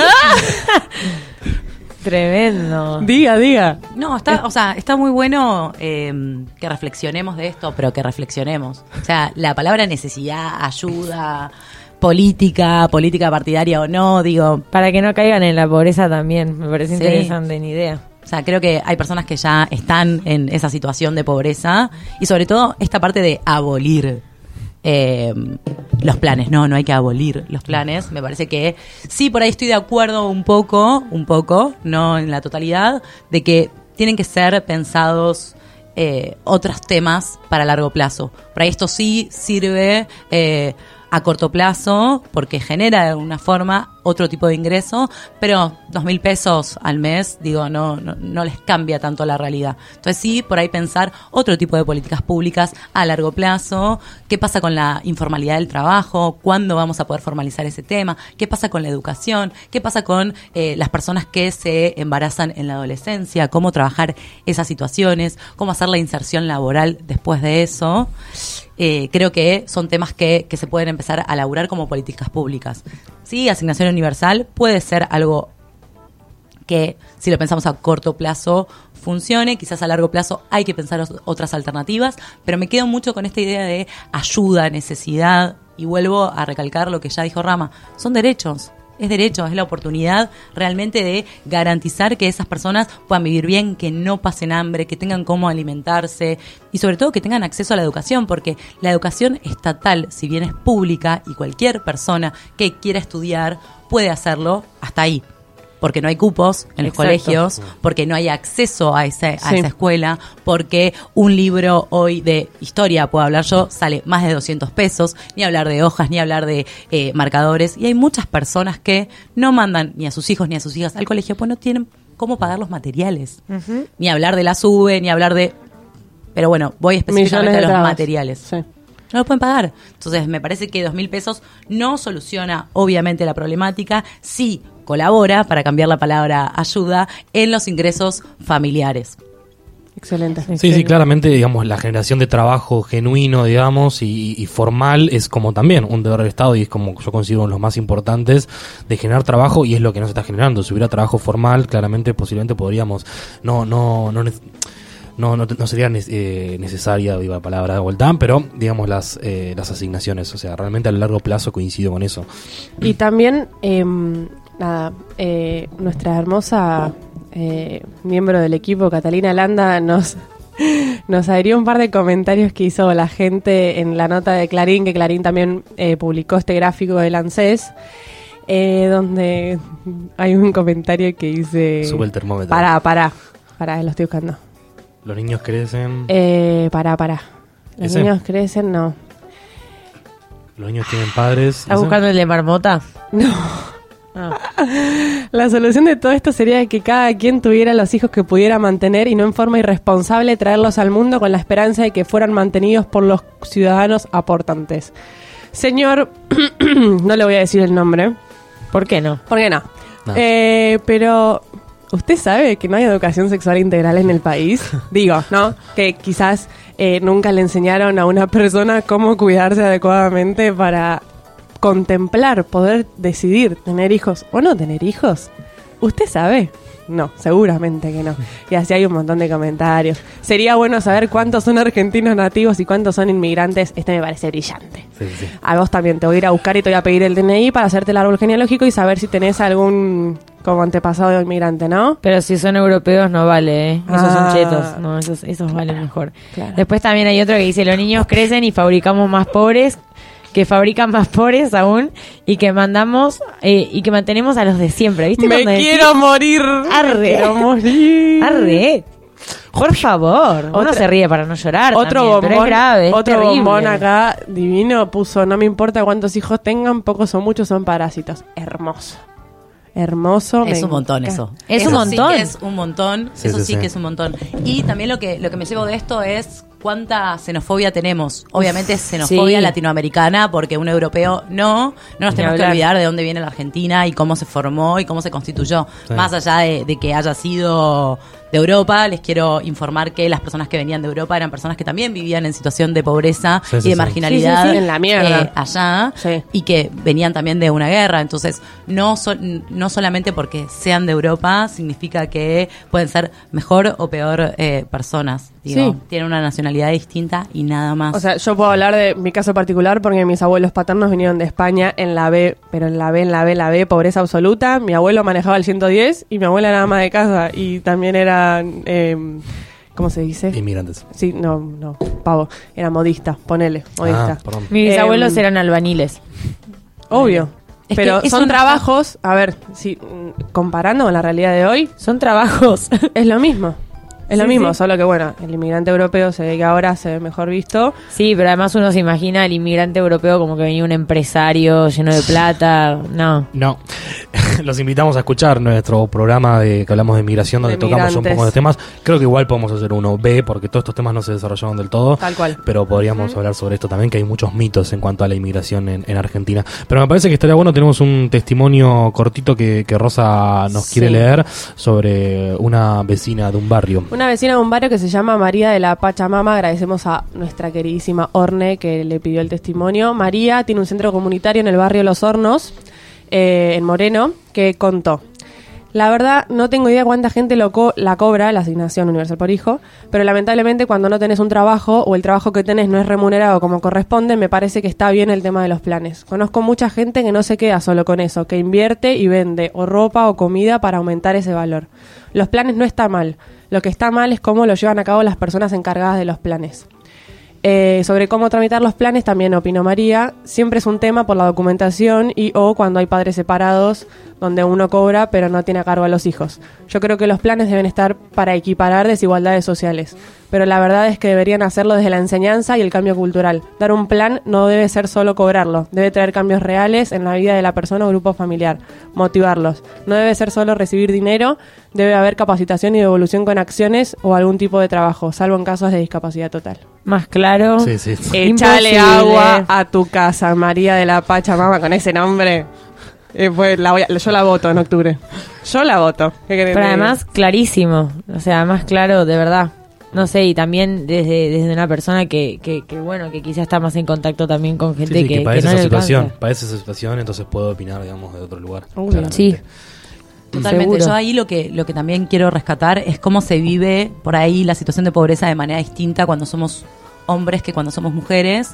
Tremendo. Diga, diga. No, está, o sea, está muy bueno eh, que reflexionemos de esto, pero que reflexionemos. O sea, la palabra necesidad, ayuda, política, política partidaria o no, digo, Para que no caigan en la pobreza también, me parece Sí. interesante, ni idea. O sea, creo que hay personas que ya están en esa situación de pobreza y sobre todo esta parte de abolir eh, los planes. No, no hay que abolir los planes. Me parece que sí, por ahí estoy de acuerdo un poco, un poco, no en la totalidad, de que tienen que ser pensados eh, otros temas para largo plazo. Por ahí esto sí sirve eh, a corto plazo porque genera de alguna forma otro tipo de ingreso, pero dos mil pesos al mes, digo, no, no, les cambia tanto la realidad. Entonces sí, por ahí pensar otro tipo de políticas públicas a largo plazo, qué pasa con la informalidad del trabajo, cuándo vamos a poder formalizar ese tema, qué pasa con la educación, qué pasa con eh, las personas que se embarazan en la adolescencia, cómo trabajar esas situaciones, cómo hacer la inserción laboral después de eso. Eh, creo que son temas que, que se pueden empezar a laburar como políticas públicas. Sí, asignación universal puede ser algo que si lo pensamos a corto plazo funcione, quizás a largo plazo hay que pensar otras alternativas, pero me quedo mucho con esta idea de ayuda, necesidad, y vuelvo a recalcar lo que ya dijo Rama, son derechos. Es derecho, es la oportunidad realmente de garantizar que esas personas puedan vivir bien, que no pasen hambre, que tengan cómo alimentarse y sobre todo que tengan acceso a la educación, porque la educación estatal, si bien es pública y cualquier persona que quiera estudiar puede hacerlo, hasta ahí porque no hay cupos en los Exacto. colegios, porque no hay acceso a, ese, a Sí. esa escuela, porque un libro hoy de historia, puedo hablar yo, sale más de 200 pesos, ni hablar de hojas, ni hablar de eh, marcadores, y hay muchas personas que no mandan ni a sus hijos ni a sus hijas al colegio, pues no tienen cómo pagar los materiales, ni hablar de la SUBE, ni hablar de... Pero bueno, voy específicamente a los trabas. materiales Sí. No lo pueden pagar. Entonces, me parece que dos mil pesos no soluciona, obviamente, la problemática. Sí colabora, para cambiar la palabra ayuda, en los ingresos familiares. Excelente. Sí, sí, claramente, digamos, la generación de trabajo genuino, digamos, y, y formal es como también un deber del Estado y es como yo considero uno de los más importantes de generar trabajo y es lo que nos está generando. Si hubiera trabajo formal, claramente, posiblemente podríamos, no, no, no, no, no, no sería eh, necesaria, viva la palabra de vuelta, pero digamos las, eh, las asignaciones, o sea, realmente a largo plazo coincido con eso. Y también, eh, nada, eh, nuestra hermosa eh, miembro del equipo, Catalina Landa, nos, nos adhirió un par de comentarios que hizo la gente en la nota de Clarín, que Clarín también eh, publicó este gráfico del ANSES, eh, donde hay un comentario que dice... Sube el termómetro. Pará, pará, pará, lo estoy buscando. Los niños crecen, Eh, pará, pará. Los ¿Ese? niños crecen, no. los niños tienen padres. ¿Estás buscando el de marmota? No. Ah. La solución de todo esto sería que cada quien tuviera los hijos que pudiera mantener y no en forma irresponsable traerlos al mundo con la esperanza de que fueran mantenidos por los ciudadanos aportantes. Señor, no le voy a decir el nombre, ¿Por qué no? ¿por qué no? No. Eh, pero, ¿usted sabe que no hay educación sexual integral en el país? Digo, ¿no? Que quizás eh, nunca le enseñaron a una persona cómo cuidarse adecuadamente para contemplar, poder decidir tener hijos o no tener hijos. ¿Usted sabe? No, seguramente que no. Y así hay un montón de comentarios. Sería bueno saber cuántos son argentinos nativos y cuántos son inmigrantes. Este me parece brillante. Sí, sí, sí. A vos también te voy a ir a buscar y te voy a pedir el DNI para hacerte el árbol genealógico y saber si tenés algún como antepasado de inmigrante, ¿no? Pero si son europeos no vale, ¿eh? Esos Ah. son chetos. No, esos, esos valen mejor. Claro. Después también hay otro que dice, los niños crecen y fabricamos más pobres, que fabrican más pobres aún, y que mandamos, eh, y que mantenemos a los de siempre. ¿Viste? Me decís, quiero morir. Arre. Me quiero morir. Arre. Por favor. Uno Otra- se ríe para no llorar. Otro también, pero bombón, es grave, es otro terrible. bombón acá divino puso, no me importa cuántos hijos tengan, pocos o muchos son parásitos. Hermoso. Hermoso. Es un montón eso. Es Eso un montón. Sí que es un montón. Sí, eso sí, que es un montón. Y también lo que, lo que me llevo de esto es cuánta xenofobia tenemos. Obviamente es xenofobia sí. latinoamericana, porque un europeo no. No nos tenemos que olvidar de dónde viene la Argentina y cómo se formó y cómo se constituyó. Sí. Más allá de, de que haya sido de Europa. Les quiero informar que las personas que venían de Europa eran personas que también vivían en situación de pobreza Sí, sí, y de sí. marginalidad Sí, sí, sí, en la mierda. eh, allá Sí. y que venían también de una guerra. Entonces, no, so- no solamente porque sean de Europa significa que pueden ser mejor o peor eh, personas. Digo, Sí. tienen una nacionalidad distinta y nada más. O sea, yo puedo hablar de mi caso particular porque mis abuelos paternos vinieron de España en la B, pero en la B, en la B, en la B, pobreza absoluta. Mi abuelo manejaba el 110 y mi abuela era ama de casa y también era, eh, ¿cómo se dice? Inmigrantes. Sí, no, no, pavo, era modista, ponele, modista. Ah. Mis Em, abuelos eran albaniles. Obvio. Es pero son trabajos, a ver, si mm, comparando con la realidad de hoy, Son trabajos. es lo mismo. Es lo Sí, mismo, sí. solo que bueno, el inmigrante europeo se ve que ahora se ve mejor visto. Sí, pero además uno se imagina al inmigrante europeo como que venía un empresario lleno de plata. No. No, los invitamos a escuchar nuestro programa de que hablamos de migración, donde De tocamos un poco de temas. Creo que igual podemos hacer uno B, porque todos estos temas no se desarrollaron del todo. Tal cual. Pero podríamos hablar sobre esto también, que hay muchos mitos en cuanto a la inmigración en, en Argentina. Pero me parece que estaría bueno, tenemos un testimonio cortito que, que Rosa nos quiere leer sobre una vecina de un barrio. Una vecina de un barrio que se llama María de la Pachamama. Agradecemos a nuestra queridísima Orne que le pidió el testimonio. María tiene un centro comunitario en el barrio Los Hornos, eh, en Moreno, que contó. La verdad, no tengo idea cuánta gente lo co- la cobra, la asignación universal por hijo, pero lamentablemente cuando no tenés un trabajo o el trabajo que tenés no es remunerado como corresponde, me parece que está bien el tema de los planes. Conozco mucha gente que no se queda solo con eso, que invierte y vende o ropa o comida para aumentar ese valor. Los planes no está mal, lo que está mal es cómo lo llevan a cabo las personas encargadas de los planes. Eh, sobre cómo tramitar los planes también opinó María. Siempre es un tema por la documentación y o cuando hay padres separados donde uno cobra pero no tiene a cargo a los hijos. Yo creo que los planes deben estar para equiparar desigualdades sociales, pero la verdad es que deberían hacerlo desde la enseñanza y el cambio cultural. Dar un plan no debe ser solo cobrarlo, debe traer cambios reales en la vida de la persona o grupo familiar, motivarlos. No debe ser solo recibir dinero, debe haber capacitación y devolución con acciones o algún tipo de trabajo, salvo en casos de discapacidad total. Más claro. Sí, sí. Echale Imposible. agua a tu casa, María de la Pachamama, con ese nombre. Eh, pues, la voy a- yo la voto en octubre. Yo la voto. ¿Qué querés Pero además, clarísimo. O sea, más claro, de verdad. No sé, y también desde, desde una persona que, que, que, bueno, que quizás está más en contacto también con gente sí, que, que, que padece no esa le situación, alcanza. padece esa situación, entonces puedo opinar, digamos, de otro lugar. Claramente. Sí. Totalmente. Seguro. Yo ahí lo que, lo que también quiero rescatar es cómo se vive por ahí la situación de pobreza de manera distinta cuando somos hombres que cuando somos mujeres.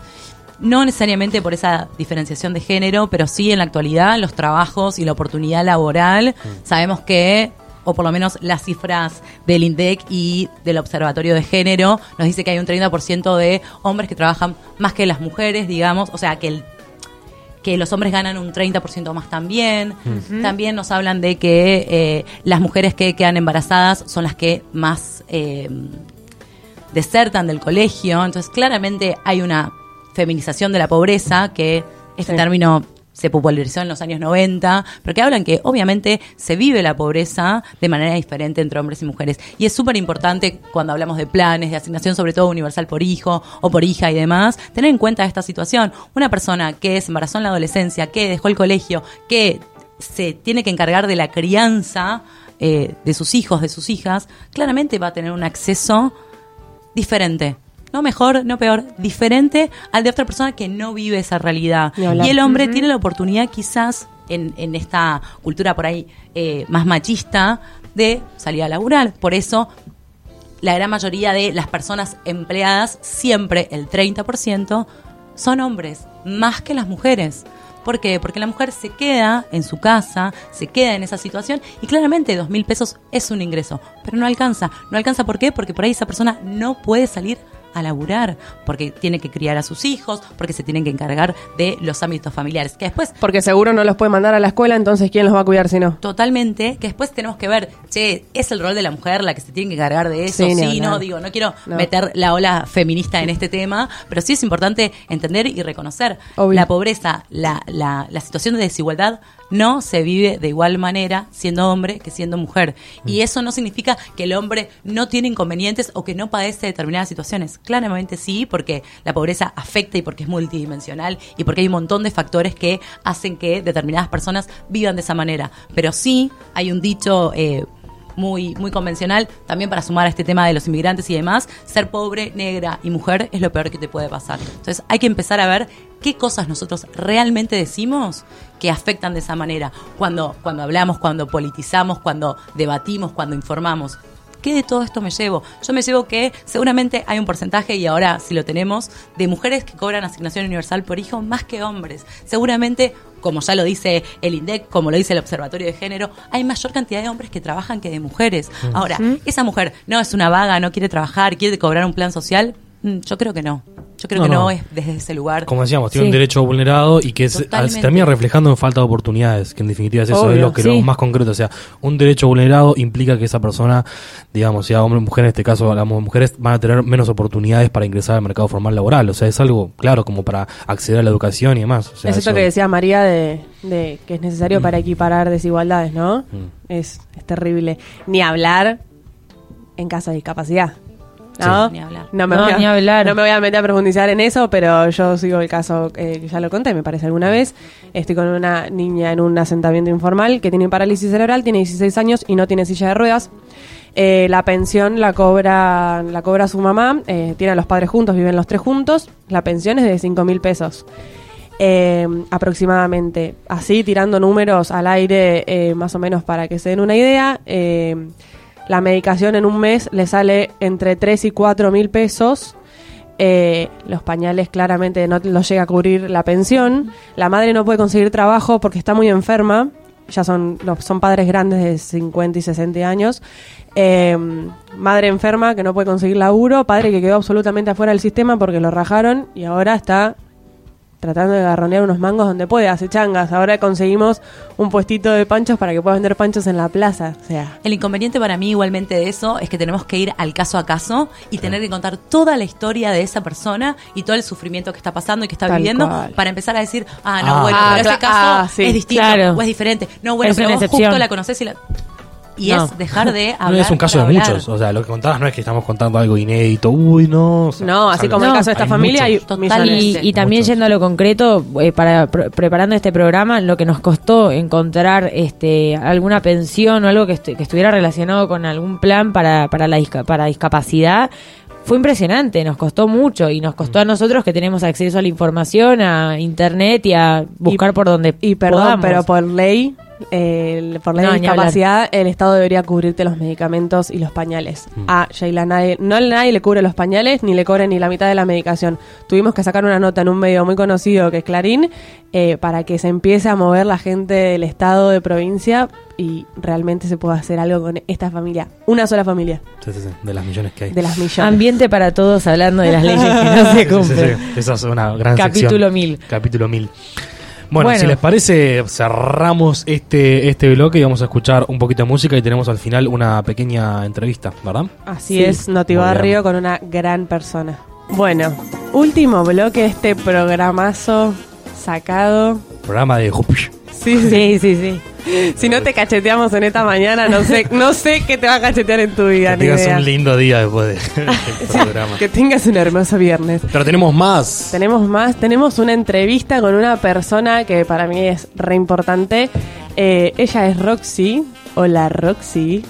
No necesariamente por esa diferenciación de género, pero sí en la actualidad los trabajos y la oportunidad laboral. Sabemos que, o por lo menos las cifras del INDEC y del Observatorio de Género, nos dice que hay un 30% de hombres que trabajan más que las mujeres, digamos. O sea, que el que los hombres ganan un 30% más también. También nos hablan de que eh, las mujeres que quedan embarazadas son las que más eh, desertan del colegio. Entonces, claramente hay una feminización de la pobreza, que este Sí. término se popularizó en los años 90, pero que hablan que obviamente se vive la pobreza de manera diferente entre hombres y mujeres. Y es súper importante cuando hablamos de planes, de asignación sobre todo universal por hijo o por hija y demás, tener en cuenta esta situación. Una persona que se embarazó en la adolescencia, que dejó el colegio, que se tiene que encargar de la crianza eh, de sus hijos, de sus hijas, claramente va a tener un acceso diferente. No mejor, no peor, diferente al de otra persona que no vive esa realidad. Y el hombre tiene la oportunidad quizás en, en esta cultura por ahí eh, más machista de salir a laburar. Por eso la gran mayoría de las personas empleadas, siempre el 30%, son hombres, más que las mujeres. ¿Por qué? Porque la mujer se queda en su casa, se queda en esa situación y claramente dos mil pesos es un ingreso, pero no alcanza. No alcanza ¿por qué? Porque por ahí esa persona no puede salir a laburar, porque tiene que criar a sus hijos, porque se tienen que encargar de los ámbitos familiares. Que después Porque seguro no los puede mandar a la escuela, entonces ¿quién los va a cuidar si no? Totalmente, que después tenemos que ver, che, es el rol de la mujer la que se tiene que cargar de eso, Sí, no, digo, no quiero No. meter la ola feminista en este tema, pero sí es importante entender y reconocer Obvio. la pobreza, la, la, la situación de desigualdad no se vive de igual manera siendo hombre que siendo mujer. Y eso no significa que el hombre no tiene inconvenientes o que no padece determinadas situaciones. Claramente sí, porque la pobreza afecta y porque es multidimensional y porque hay un montón de factores que hacen que determinadas personas vivan de esa manera. Pero sí hay un dicho... eh, muy, muy convencional, también para sumar a este tema de los inmigrantes y demás, ser pobre, negra y mujer es lo peor que te puede pasar. Entonces hay que empezar a ver qué cosas nosotros realmente decimos que afectan de esa manera. Cuando, cuando hablamos, cuando politizamos, cuando debatimos, cuando informamos. ¿Qué de todo esto me llevo? Yo me llevo que seguramente hay un porcentaje, y ahora si lo tenemos, de mujeres que cobran asignación universal por hijo más que hombres. Seguramente, como ya lo dice el INDEC, como lo dice el Observatorio de Género, hay mayor cantidad de hombres que trabajan que de mujeres. Ahora, esa mujer no es una vaga, no quiere trabajar, quiere cobrar un plan social. Mm, Yo creo que no. Yo creo No, que no, no. es desde ese lugar. Como decíamos, tiene Sí. un derecho vulnerado y que se, termina reflejando en falta de oportunidades, que en definitiva es eso, Obvio, es lo que sí. lo más concreto. O sea, un derecho vulnerado implica que esa persona, digamos, sea hombre o mujer, en este caso hablamos de mujeres, van a tener menos oportunidades para ingresar al mercado formal laboral. O sea, es algo, claro, como para acceder a la educación y demás. O sea, es esto eso- que decía María de, de que es necesario para equiparar desigualdades, ¿no? Mm. Es, es terrible. Ni hablar en caso de discapacidad. ¿No? Sí. Ni hablar. No me, No, voy a, ni hablar. no me voy a meter a profundizar en eso, pero yo sigo el caso eh, que ya lo conté, me parece alguna vez. Estoy con una niña en un asentamiento informal que tiene parálisis cerebral, tiene 16 años y no tiene silla de ruedas. Eh, la pensión la cobra, la cobra su mamá, eh, tiene a los padres juntos, viven los tres juntos. La pensión es de 5 mil pesos. Eh, aproximadamente. Así, tirando números al aire, eh, más o menos para que se den una idea, eh, la medicación en un mes le sale entre 3 y 4 mil pesos. Eh, los pañales claramente no los llega a cubrir la pensión. La madre no puede conseguir trabajo porque está muy enferma. Ya son, son padres grandes de 50 y 60 años. Eh, madre enferma que no puede conseguir laburo. Padre que quedó absolutamente afuera del sistema porque lo rajaron y ahora está tratando de garronear unos mangos donde puede, hace changas. Ahora conseguimos un puestito de panchos para que pueda vender panchos en la plaza. O sea, El inconveniente para mí igualmente de eso es que tenemos que ir al caso a caso y tener que contar toda la historia de esa persona y todo el sufrimiento que está pasando y que está Tal viviendo cual. para empezar a decir, ah, no, Ah. bueno, Ah, pero ese cla- caso ah, sí. es distinto Claro. o es diferente. No, bueno, Es pero una vos excepción. justo la conocés y la... Y No. es dejar de hablar No es un caso de hablar. muchos. O sea, lo que contabas no es que estamos contando algo inédito. Uy, no. o sea, no, así como el No, caso de esta hay familia hay millones. Y, y también Muchos. yendo a lo concreto, eh, para pre- preparando este programa, lo que nos costó encontrar este alguna pensión o algo que, estu- que estuviera relacionado con algún plan para, para, la disca- para discapacidad fue impresionante, nos costó mucho y nos costó a nosotros que tenemos acceso a la información, a internet y a buscar Y- por donde Y perdón, podamos. pero por ley, eh, por ley No, discapacidad, el Estado debería cubrirte los medicamentos y los pañales. Mm. A Sheila nadie, no nadie le cubre los pañales ni le cobre ni la mitad de la medicación. Tuvimos que sacar una nota en un medio muy conocido que es Clarín eh, para que se empiece a mover la gente del Estado de provincia y realmente se pueda hacer algo con esta familia. Una sola familia Sí, sí, sí, de las millones que hay. de las millones. Ambiente para todos hablando de las leyes que no se Sí, sí, cumplen. sí. Esa es una gran Capítulo sección. 1000. Capítulo 1000. Bueno, Bueno. si les parece, cerramos este, este bloque y vamos a escuchar un poquito de música y tenemos al final una pequeña entrevista, ¿verdad? Así Sí. es, Muy Notibarrio bien. con una gran persona. Bueno, último bloque de este programazo sacado. Programa de Jupish. Sí, sí. Sí, sí. Si no te cacheteamos en esta mañana, no sé, no sé qué te va a cachetear en tu vida, Que tengas idea. un lindo día después de- del programa. Que tengas un hermoso viernes. Pero tenemos más. Tenemos más, tenemos una entrevista con una persona que para mí es re importante. Eh, ella es Roxy. Hola Roxy.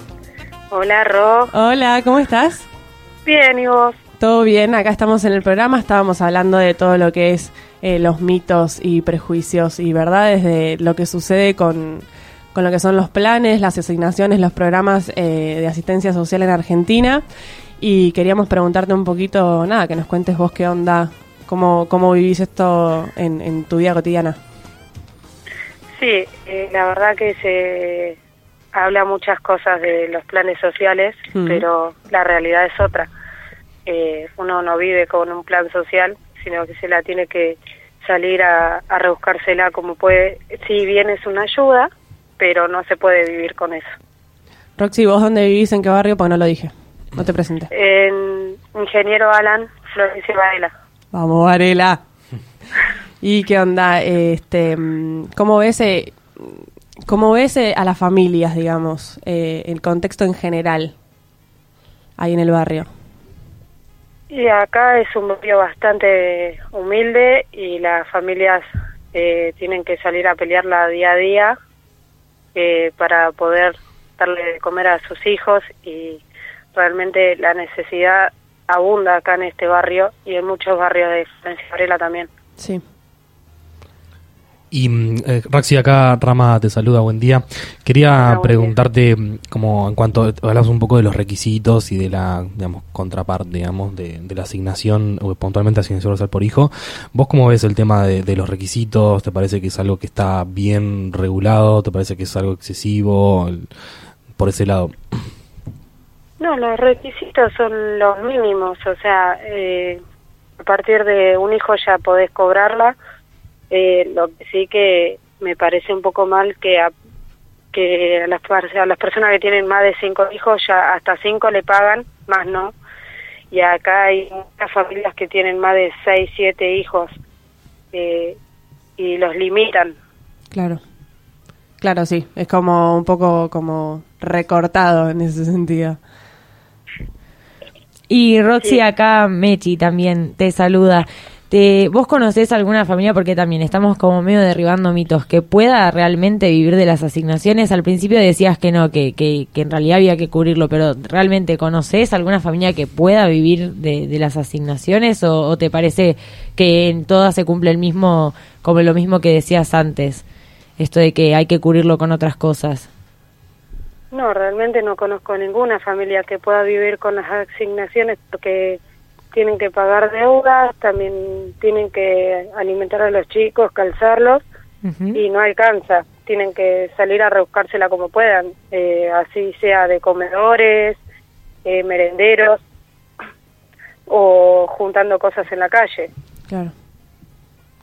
Hola, Ro. Hola, ¿cómo estás? Bien, ¿y vos? Todo bien, acá estamos en el programa, estábamos hablando de todo lo que es eh, los mitos y prejuicios y verdades de lo que sucede con, con lo que son los planes, las asignaciones, los programas eh, de asistencia social en Argentina. Y queríamos preguntarte un poquito, nada, que nos cuentes vos qué onda, cómo, cómo vivís esto en, en tu vida cotidiana. Sí, eh, la verdad que se habla muchas cosas de los planes sociales, Mm. pero la realidad es otra. Eh, uno no vive con un plan social, sino que se la tiene que salir a, a rebuscársela como puede. Si bien es una ayuda, pero no se puede vivir con eso. Roxy, ¿vos dónde vivís? ¿En qué barrio? Pues no lo dije, no te presenté. En Ingeniero Alan, Florencia Varela. Vamos, Varela. ¿Y qué onda? Este, ¿Cómo ves, eh, cómo ves eh, a las familias, digamos, eh, el contexto en general ahí en el barrio? Y acá es un barrio bastante humilde y las familias eh, tienen que salir a pelearla día a día eh, para poder darle de comer a sus hijos y realmente la necesidad abunda acá en este barrio y en muchos barrios de Florencia también. Sí. Y mm, eh, Raxi, acá Rama te saluda, buen día. Quería Hola, preguntarte, mm, como en cuanto hablas un poco de los requisitos y de la, digamos, contraparte, digamos, de, de la asignación, o puntualmente asignación universal por hijo, ¿vos cómo ves el tema de, de los requisitos? ¿Te parece que es algo que está bien regulado? ¿Te parece que es algo excesivo? Por ese lado. No, los requisitos son los mínimos, o sea, eh, a partir de un hijo ya podés cobrarla. Eh, lo que sí que me parece un poco mal que a, que a las, a las personas que tienen más de cinco hijos ya hasta cinco le pagan, más no. Y acá hay muchas familias que tienen más de seis, siete hijos eh, y los limitan. Claro. Claro, sí. Es como un poco como recortado en ese sentido. Y Roxy, Sí. acá Mechi también te saluda. Te, ¿Vos conocés alguna familia, porque también estamos como medio derribando mitos, que pueda realmente vivir de las asignaciones? Al principio decías que no, que, que, que en realidad había que cubrirlo, pero ¿realmente conocés alguna familia que pueda vivir de, de las asignaciones o, o te parece que en todas se cumple el mismo, como lo mismo que decías antes? Esto de que hay que cubrirlo con otras cosas. No, realmente no conozco ninguna familia que pueda vivir con las asignaciones porque tienen que pagar deudas, también tienen que alimentar a los chicos, calzarlos y no alcanza. Tienen que salir a rebuscársela como puedan, eh, así sea de comedores, eh, merenderos o juntando cosas en la calle. Claro.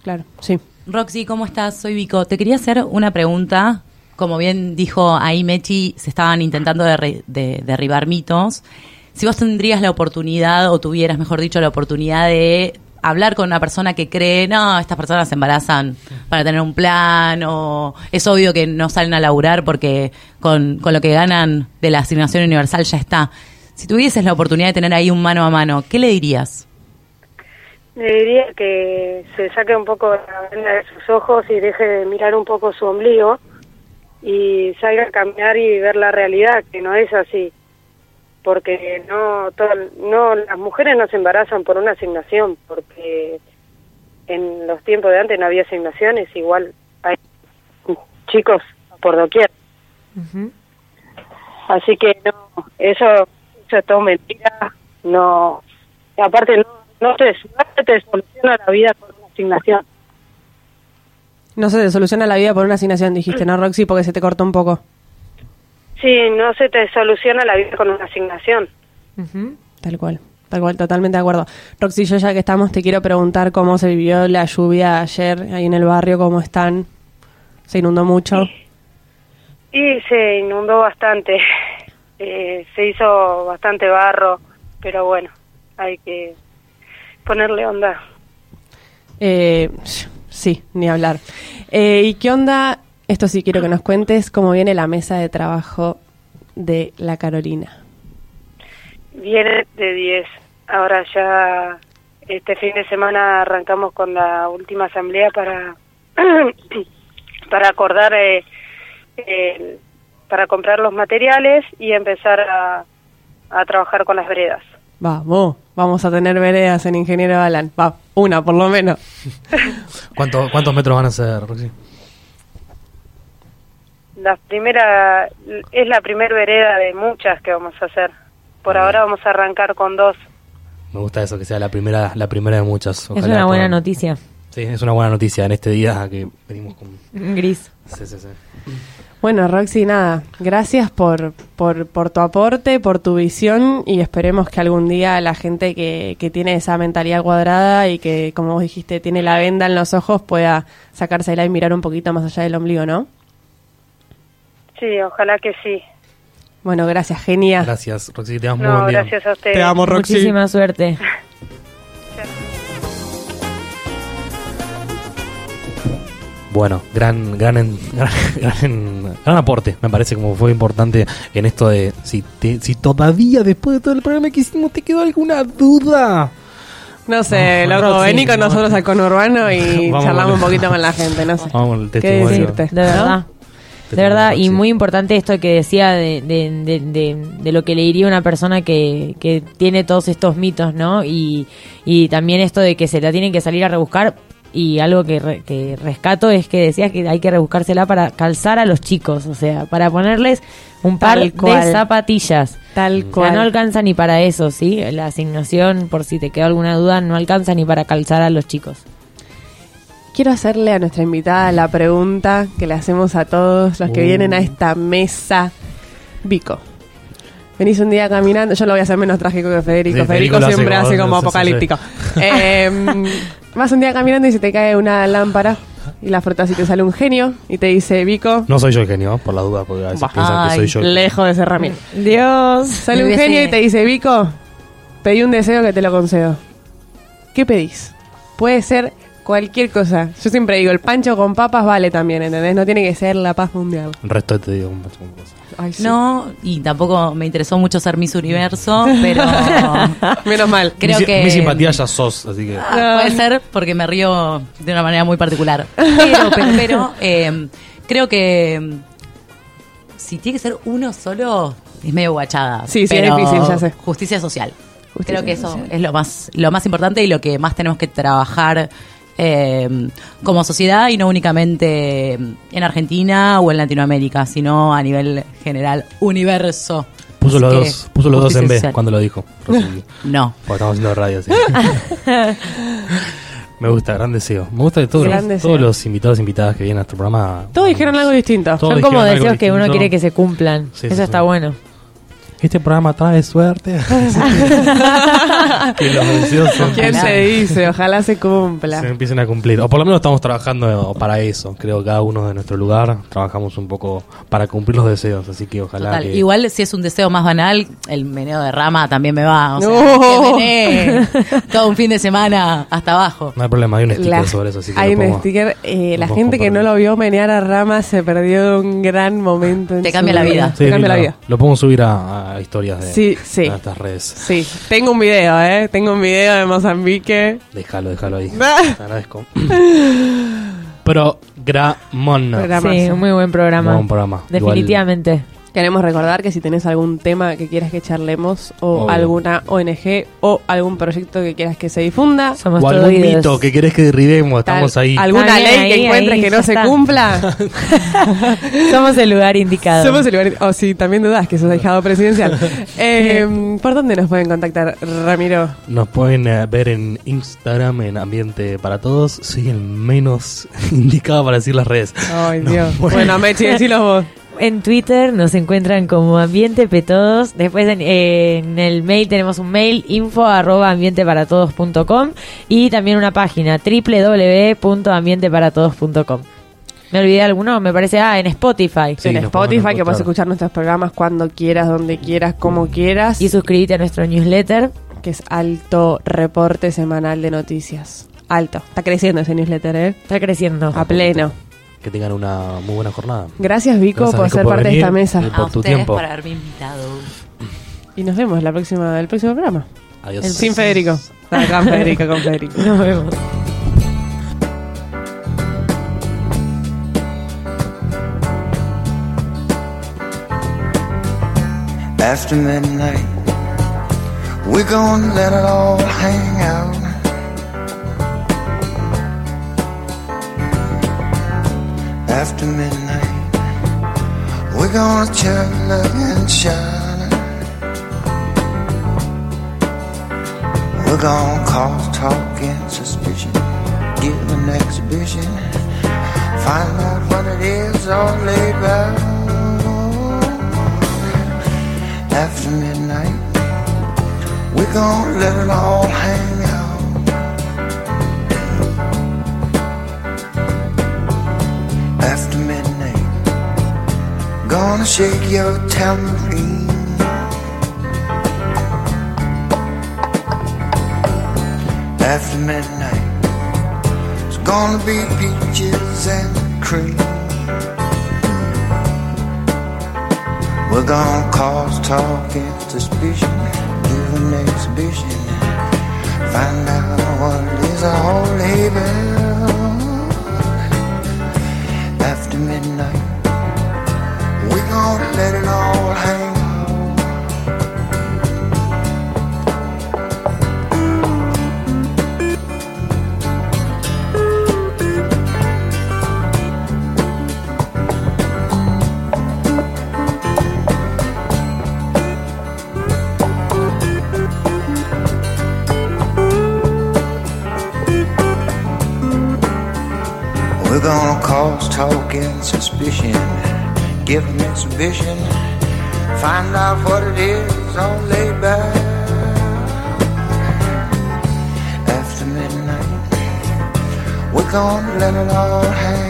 Claro, sí. Roxy, ¿cómo estás? Soy Vico. Te quería hacer una pregunta. Como bien dijo ahí Mechi, se estaban intentando derri- de- derribar mitos. Si vos tendrías la oportunidad, o tuvieras, mejor dicho, la oportunidad de hablar con una persona que cree, no, estas personas se embarazan para tener un plan, o es obvio que no salen a laburar porque con, con lo que ganan de la asignación universal ya está. Si tuvieses la oportunidad de tener ahí un mano a mano, ¿qué le dirías? Le diría que se saque un poco la venda de sus ojos y deje de mirar un poco su ombligo y salga a caminar y ver la realidad, que no es así. Porque no, todo- no las mujeres no se embarazan por una asignación, porque en los tiempos de antes no había asignaciones, igual hay chicos por doquier. Ujú. Así que no, eso, eso es todo mentira. No, aparte no, no te, no te soluciona la vida con una asignación. No se te soluciona la vida por una asignación, dijiste, ¿no, Roxy? Porque se te cortó un poco. Sí, no se te soluciona la vida con una asignación. Tal cual. Tal cual, totalmente de acuerdo. Roxy, yo ya que estamos, te quiero preguntar cómo se vivió la lluvia ayer ahí en el barrio, cómo están. ¿Se inundó mucho? Y se inundó bastante, eh, se hizo bastante barro, pero bueno, hay que ponerle onda. Eh, sí, ni hablar. Eh, ¿Y qué onda? Esto sí quiero que nos cuentes cómo viene la mesa de trabajo de la Carolina. Viene de 10. Ahora ya este fin de semana arrancamos con la última asamblea para para acordar eh, para comprar los materiales y empezar a, a trabajar con las veredas. Vamos, vamos a tener veredas en Ingeniero Alan. Va, una por lo menos. ¿Cuánto- ¿Cuántos metros van a ser, Roxy? La primera es la primera vereda de muchas que vamos a hacer. Por Bien. ahora vamos a arrancar con dos. Me gusta eso, que sea la primera la primera de muchas. Es Ojalá una buena puedan- noticia. Sí, es una buena noticia en este día que venimos con... Gris. Sí, sí, sí. Bueno, Roxy, nada, gracias por, por, por tu aporte, por tu visión y esperemos que algún día la gente que, que tiene esa mentalidad cuadrada y que, como vos dijiste, tiene la venda en los ojos pueda sacársela y mirar un poquito más allá del ombligo, ¿no? Sí, ojalá que sí. Bueno, gracias, genia. Gracias, Roxy, te muy No, día. gracias a ustedes. Te amo, Roxy. Muchísima suerte. Bueno, gran, gran, en- gran, gran- gran aporte, me parece como fue importante en esto de si, te- si todavía después de todo el programa que hicimos te quedó alguna duda. No sé, No, loco, Roxy, vení con no. nosotros al conurbano y Vamos charlamos un poquito con la gente, no sé. Vamos ¿Qué decirte? De verdad. De verdad, y muy importante esto que decía de, de, de, de- de lo que le diría una persona que, que tiene todos estos mitos, ¿no? Y, y también esto de que se la tienen que salir a rebuscar. Y algo que, re- que rescato es que decías que hay que rebuscársela para calzar a los chicos, o sea, para ponerles un par Tal cual. de zapatillas. Tal O sea, cual. no alcanza ni para eso, ¿sí? La asignación, por si te quedó alguna duda, no alcanza ni para calzar a los chicos. Quiero hacerle a nuestra invitada la pregunta que le hacemos a todos los que Uh. vienen a esta mesa. Vico. Venís un día caminando, yo lo voy a hacer menos trágico que Federico. Sí, Federico, Federico lo hace siempre como- hace como sí, sí, apocalíptico. Eh, vas un día caminando y se te cae una lámpara y la frotas y te sale un genio y te dice, Vico, No soy yo el genio, por la duda, porque a veces Bah, piensan que soy yo. lejos de ser Ramiro. Dios. Sale un genio y te dice, Vico, pedí un deseo que te lo concedo. ¿Qué pedís? Puede ser cualquier cosa. Yo siempre digo, el pancho con papas vale también, ¿entendés? No tiene que ser la paz mundial. El resto te digo un cosas. Ay, sí. No, y tampoco me interesó mucho ser Miss Universo, pero Menos mal. creo mi, que... mi simpatía ya sos, así que. Ah, puede ser porque me río de una manera muy particular. Pero, pero, pero, eh, creo que mm, si tiene que ser uno solo, es medio guachada. Sí, sí, es difícil, ya sé. Justicia social. Justicia creo que eso es lo más, lo más importante y lo que más tenemos que trabajar eh, como sociedad y no únicamente en Argentina o en Latinoamérica, sino a nivel general, universo. Puso Así los dos, puso los dos en B cuando lo dijo. Rosy. No. Porque estamos haciendo radio, sí. Me gusta, gran deseo. Me gusta de todos, Gran los, deseo. todos los invitados e invitadas que vienen a este programa. Todos dijeron algo distinto. Todos Son como deseos que uno quiere que se cumplan. Sí, Eso sí, está sí. bueno. Este programa trae suerte. que los deseos se ¿Quién se dice? Ojalá se cumpla. se empiecen a cumplir. O por lo menos estamos trabajando para eso. Creo que cada uno de nuestro lugar trabajamos un poco para cumplir los deseos. Así que ojalá Total. que... Igual si es un deseo más banal, el meneo de rama también me va. O sea, No. que todo un fin de semana hasta abajo. No hay problema, hay un sticker La- sobre eso. Así que hay un sticker. eh, la gente que no lo vio menear a Rama se perdió un gran momento. en Te cambia la vida. Sí, Te cambia la lo- vida. Lo podemos subir a, a historias de Sí, estas redes. Sí, tengo un video, ¿eh? Tengo un video de Mozambique. Déjalo, déjalo ahí. Ah. Te agradezco. Programón. Sí, un muy buen programa. Buen programa. Igual- Definitivamente. Queremos recordar que si tenés algún tema que quieras que charlemos o Obvio. alguna ONG o algún proyecto que quieras que se difunda, Somos o algún oídos. mito que querés que derribemos, tal- estamos ahí. alguna ley ahí, que encuentres ahí, que no se está. cumpla. Somos el lugar indicado. Somos el lugar. O si también dudas que sos dejado presidencial. Eh, ¿Por dónde nos pueden contactar, Ramiro? Nos pueden eh, ver en Instagram, en Ambiente para Todos. Soy el menos indicado para decir las redes. Ay, Dios. bueno. Bueno, Mechi, decilo vos. En Twitter nos encuentran como Ambiente Petodos. Después en, eh, en el mail tenemos un mail info arroba ambienteparatodos.com y también una página www.ambienteparatodos.com. ¿Me olvidé alguno? Me parece, ah, en Spotify. Sí, en Spotify, que puedes escuchar nuestros programas cuando quieras, donde quieras, como quieras. Y suscríbete a nuestro newsletter. que es Alto Reporte Semanal de Noticias. Alto. Está creciendo ese newsletter, ¿eh? Está creciendo. A pleno. Que tengan una muy buena jornada. Gracias, Vico, Gracias, por Vico, ser por parte venir. de esta mesa. Y por a tu ustedes tiempo. por haberme invitado. Y nos vemos la próxima, el próximo programa. Adiós. El sin Federico. No, con Federico, con Federico. Nos vemos. after midnight. We're gonna let it all hang out. After midnight, we're gonna chill, love and shine. We're gonna cause talk and suspicion, give an exhibition, find out what it is all about after midnight. We're gonna let it all hang out. Gonna shake your tambourine. After midnight, it's gonna be peaches and cream. We're gonna cause talk and suspicion, do an exhibition, find out what is all about. After We're gonna cause talk and suspicion. Give an exhibition. Find out what it is laid back. After midnight, we're gonna let it all hang.